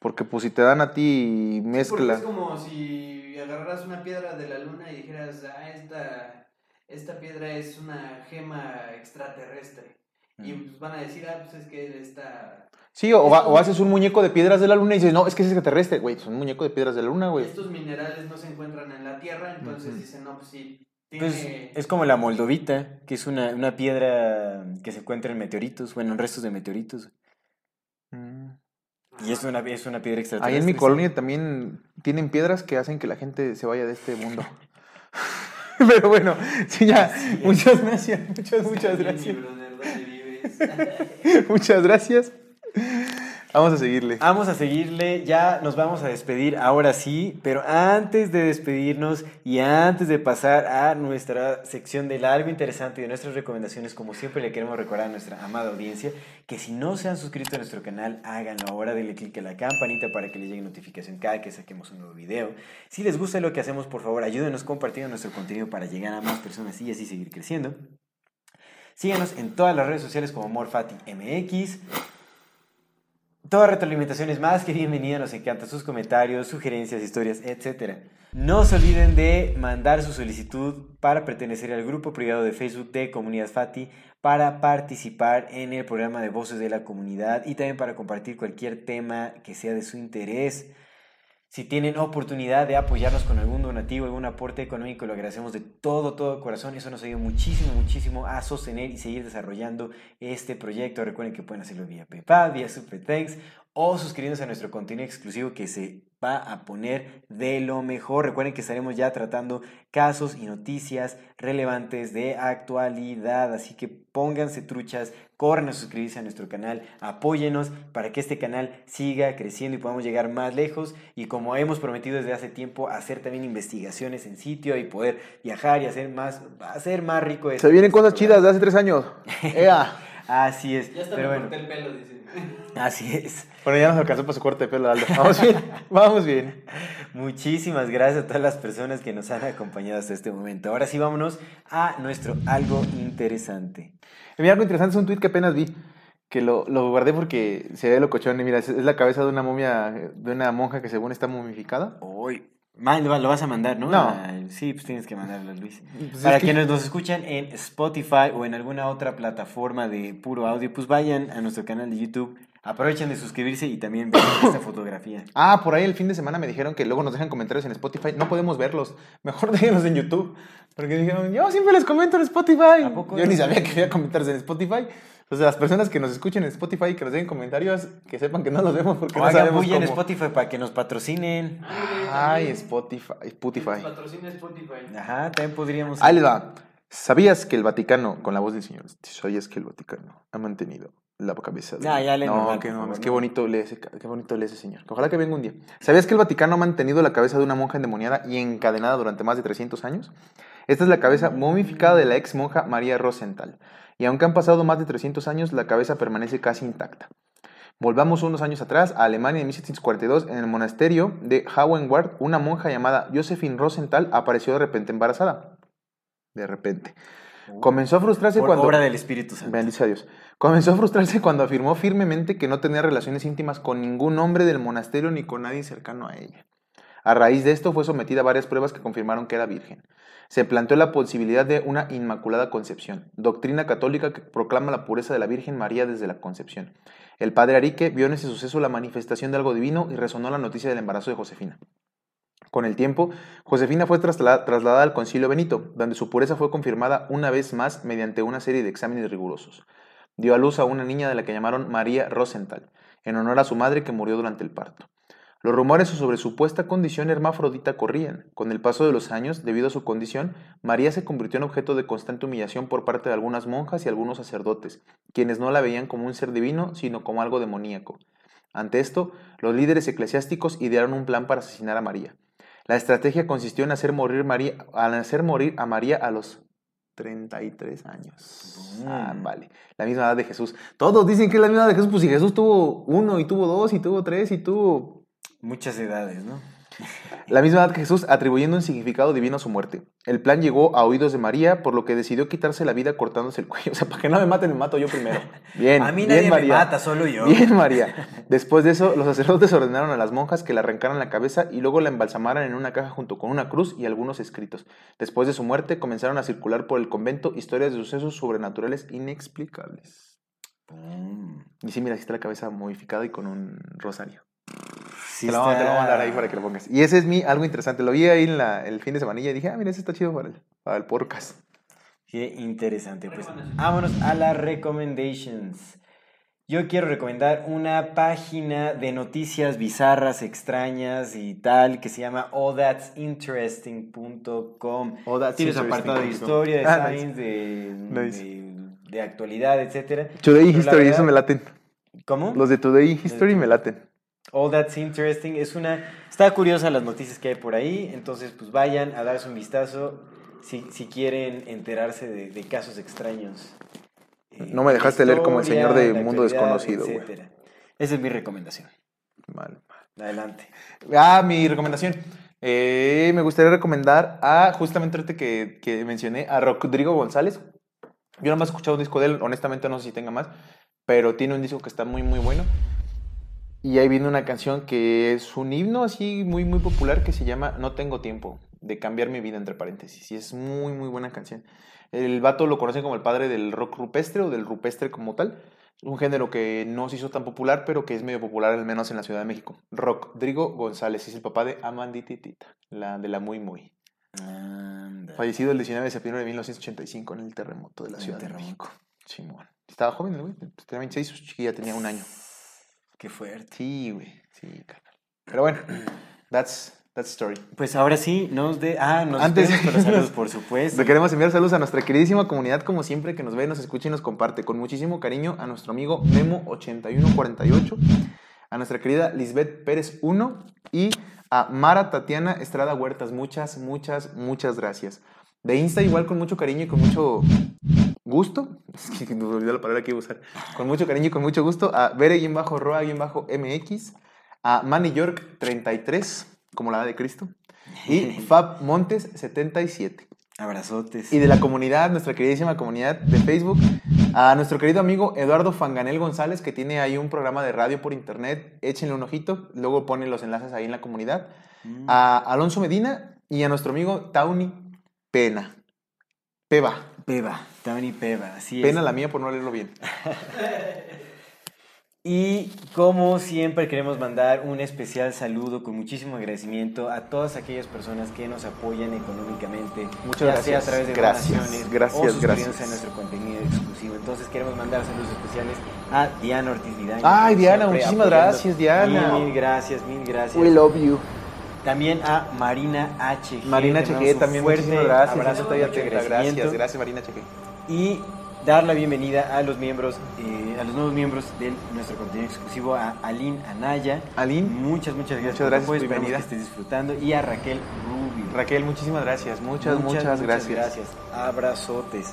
Porque pues si te dan a ti Porque mezcla... es como si agarraras una piedra de la luna y dijeras, ah, esta, esta piedra es una gema extraterrestre. Y Mm. pues van a decir, ah, pues es que él está... Sí, o, va- o haces un muñeco de piedras de la luna y dices, no, es que es extraterrestre, güey, es un muñeco de piedras de la luna, güey. Estos minerales no se encuentran en la Tierra, entonces dicen, no, pues sí, tiene... Pues es como la moldovita, que es una, una piedra que se encuentra en meteoritos, bueno, en restos de meteoritos. Mm. Y es una, es una piedra Ahí extraterrestre. en mi colonia también tienen piedras que hacen que la gente se vaya de este mundo. Pero bueno, sí, ya. Muchas gracias, muchas, muchas gracias. Muchas gracias. Vamos a seguirle. Vamos a seguirle, ya nos vamos a despedir ahora sí, pero antes de despedirnos y antes de pasar a nuestra sección del algo interesante y de nuestras recomendaciones, como siempre le queremos recordar a nuestra amada audiencia que si no se han suscrito a nuestro canal, háganlo ahora, denle click a la campanita para que les llegue notificación cada que saquemos un nuevo video. Si les gusta lo que hacemos, por favor, ayúdenos compartiendo nuestro contenido para llegar a más personas y así seguir creciendo. Síganos en todas las redes sociales como MorfatiMX. Toda retroalimentación es más que bienvenida, nos encanta sus comentarios, sugerencias, historias, etc. No se olviden de mandar su solicitud para pertenecer al grupo privado de Facebook de Comunidad Fati, para participar en el programa de Voces de la Comunidad y también para compartir cualquier tema que sea de su interés. Si tienen oportunidad de apoyarnos con algún donativo, algún aporte económico, lo agradecemos de todo, todo corazón. Eso nos ayuda muchísimo, muchísimo a sostener y seguir desarrollando este proyecto. Recuerden que pueden hacerlo vía PayPal, vía Super Thanks o suscribiéndose a nuestro contenido exclusivo que se va a poner de lo mejor. Recuerden que estaremos ya tratando casos y noticias relevantes de actualidad, así que pónganse truchas, corran a suscribirse a nuestro canal, apóyenos para que este canal siga creciendo y podamos llegar más lejos y como hemos prometido desde hace tiempo, hacer también investigaciones en sitio y poder viajar y hacer más, hacer más rico. Se este- vienen este cosas chidas de hace tres años. Ea. Así es, Ya hasta pero me bueno, corté el pelo, dice. así es. Bueno, ya nos alcanzó para su corte de pelo, Aldo. Vamos bien, vamos bien. Muchísimas gracias a todas las personas que nos han acompañado hasta este momento. Ahora sí, vámonos a nuestro algo interesante. Mira, algo interesante es un tweet que apenas vi, que lo, lo guardé porque se ve locochón y mira, es, es la cabeza de una momia, de una monja que según está momificada. Hoy. lo vas a mandar, ¿no? No. Ah, sí, pues tienes que mandarlo, Luis. Pues Para es que- quienes nos escuchan en Spotify o en alguna otra plataforma de puro audio, pues vayan a nuestro canal de YouTube, aprovechen de suscribirse y también vean esta fotografía. Ah, por ahí el fin de semana me dijeron que luego nos dejan comentarios en Spotify. No podemos verlos. Mejor déjenlos en YouTube. Porque dijeron, yo siempre les comento en Spotify. ¿A poco? Yo ni sabía que había comentarios en Spotify. O sea, las personas que nos escuchen en Spotify y que nos dejen comentarios, que sepan que no los vemos porque O no sabemos en. Spotify para que nos patrocinen. Ay, Spotify. Spotify. Patrocina Spotify. Ajá, también podríamos. Ahí les va. ¿Sabías que el Vaticano, con la voz del Señor, sabías que el Vaticano ha mantenido la cabeza de... Ah, ya lee No, que no, mames, qué bonito lee ese, qué bonito lee ese señor. Ojalá que venga un día. ¿Sabías que el Vaticano ha mantenido la cabeza de una monja endemoniada y encadenada durante más de 300 años? Esta es la cabeza momificada de la ex monja María Rosenthal. Y aunque han pasado más de 300 años, la cabeza permanece casi intacta. Volvamos unos años atrás a Alemania en 1742, en el monasterio de Hauenwart, una monja llamada Josephine Rosenthal apareció de repente embarazada. De repente. Comenzó a frustrarse Por cuando... obra del Espíritu Santo. Bendice a Dios. Comenzó a frustrarse cuando afirmó firmemente que no tenía relaciones íntimas con ningún hombre del monasterio ni con nadie cercano a ella. A raíz de esto fue sometida a varias pruebas que confirmaron que era virgen. Se planteó la posibilidad de una inmaculada concepción, doctrina católica que proclama la pureza de la Virgen María desde la concepción. El padre Arique vio en ese suceso la manifestación de algo divino y resonó la noticia del embarazo de Josefina. Con el tiempo, Josefina fue trasla- trasladada al Concilio Benito, donde su pureza fue confirmada una vez más mediante una serie de exámenes rigurosos. Dio a luz a una niña de la que llamaron María Rosenthal, en honor a su madre que murió durante el parto. Los rumores sobre su supuesta condición hermafrodita corrían. Con el paso de los años, debido a su condición, María se convirtió en objeto de constante humillación por parte de algunas monjas y algunos sacerdotes, quienes no la veían como un ser divino, sino como algo demoníaco. Ante esto, los líderes eclesiásticos idearon un plan para asesinar a María. La estrategia consistió en hacer morir, María, en hacer morir a María a los 33 años. Ah, Mm. vale. La misma edad de Jesús. Todos dicen que es la misma edad de Jesús. Pues si Jesús tuvo uno, y tuvo dos, y tuvo tres, y tuvo Muchas edades, ¿no? La misma edad que Jesús, atribuyendo un significado divino a su muerte. El plan llegó a oídos de María, por lo que decidió quitarse la vida cortándose el cuello. O sea, para que no me maten, me mato yo primero. Bien. a mí bien, nadie me María. mata, solo yo. Bien, María. Después de eso, los sacerdotes ordenaron a las monjas que le arrancaran la cabeza y luego la embalsamaran en una caja junto con una cruz y algunos escritos. Después de su muerte, comenzaron a circular por el convento historias de sucesos sobrenaturales inexplicables. Mm. Y sí, mira, aquí está la cabeza modificada y con un rosario. Sí te, lo, vamos- a mandar ahí para que lo pongas. Y ese es mi algo interesante. Lo vi ahí en la- el fin de semana y dije, ah, mira, ese está chido para el, para el podcast. Qué interesante. Pues vámonos a las recommendations. Yo quiero recomendar una página de noticias bizarras, extrañas y tal que se llama allthat'sinteresting.com. All That's Tienes apartado de historia, de Ah, nice. science, de, Nice. de, de actualidad, etcétera. Today Pero History, verdad- eso me laten. ¿Cómo? Los de Today History me laten. All That's Interesting es una... Está curiosa las noticias que hay por ahí, entonces pues vayan a darse un vistazo si, si quieren enterarse de, de casos extraños. eh, No me dejaste de leer como el señor de Mundo Desconocido, etcétera. Esa es mi recomendación. Mal. Adelante. Ah, mi recomendación. Eh, me gustaría recomendar a, justamente ahorita que, que mencioné, a Rodrigo González. Yo nada más he escuchado un disco de él, honestamente no sé si tenga más, pero tiene un disco que está muy, muy bueno. Y ahí viene una canción que es un himno así muy, muy popular que se llama No tengo tiempo, de cambiar mi vida, entre paréntesis. Y es muy, muy buena canción. El vato lo conocen como el padre del rock rupestre o del rupestre como tal. Un género que no se hizo tan popular, pero que es medio popular, al menos en la Ciudad de México. Rodrigo González es el papá de Amandititita, la de la Muy Muy. Anda. Fallecido el 19 de septiembre de 1985 en el terremoto de la Ciudad de. México. Simón. Estaba joven el güey, tenía 26, su chiquilla tenía un año. Qué fuerte. Sí, güey. Sí, carnal. Pero bueno, that's, that's story. Pues ahora sí, nos de. Ah, nos Antes- los saludos, por supuesto. Le queremos enviar saludos a nuestra queridísima comunidad, como siempre, que nos ve, nos escucha y nos comparte. Con muchísimo cariño a nuestro amigo Memo8148, a nuestra querida Lisbeth Pérez 1 y a Mara Tatiana Estrada Huertas. Muchas, muchas, muchas gracias. De Insta, igual con mucho cariño y con mucho gusto. Es que me olvidó la palabra que iba a usar. Con mucho cariño y con mucho gusto a Bere-Roa-MX, a Manny York 33, como la edad de Cristo, y Fab Montes 77 Abrazotes. y de la comunidad, nuestra queridísima comunidad de Facebook, a nuestro querido amigo Eduardo Fanganel González, que tiene ahí un programa de radio por internet. Échenle un ojito, luego ponen los enlaces ahí en la comunidad. Mm. A Alonso Medina y a nuestro amigo Tauny Pena. Peba. Peba, Tony Peba, así Pena es. la mía por no leerlo bien. Y como siempre queremos mandar un especial saludo con muchísimo agradecimiento a todas aquellas personas que nos apoyan económicamente. Muchas ya sea gracias. a través de Gracias, donaciones gracias, o suscribiéndose gracias. a nuestro contenido exclusivo. Entonces queremos mandar saludos especiales a Diana Ortiz Vidaña. Ay, Diana, muchísimas apoyando. gracias, Diana. Mil, mil gracias, mil gracias. love you. También a Marina HG. Marina un también, fuerte muchísimas gracias. abrazo. Gracias, gracias Marina HG. Y dar la bienvenida a los miembros, eh, a los nuevos miembros de nuestro contenido exclusivo, a Aline Anaya. Aline. Muchas, muchas gracias. Muchas por tu gracias, bienvenida. que estés disfrutando. Y a Raquel Rubio. Raquel, muchísimas gracias. Muchas, muchas, gracias. Abrazotes.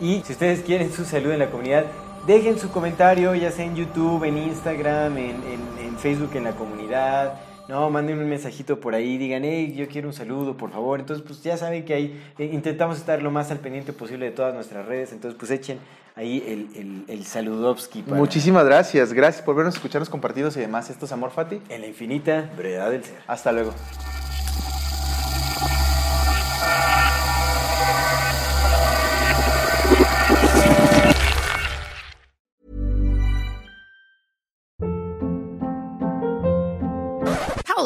Y si ustedes quieren su salud en la comunidad, dejen su comentario, ya sea en YouTube, en Instagram, en, en- en Facebook, en la comunidad. No, manden un mensajito por ahí, digan, hey, yo quiero un saludo, por favor. Entonces, pues ya saben que ahí eh, intentamos estar lo más al pendiente posible de todas nuestras redes. Entonces, pues echen ahí el, el, el saludovski para- Muchísimas gracias. Gracias por vernos, escucharnos, compartidos y demás. Esto es Amor Fati. en la infinita brevedad del ser. Hasta luego.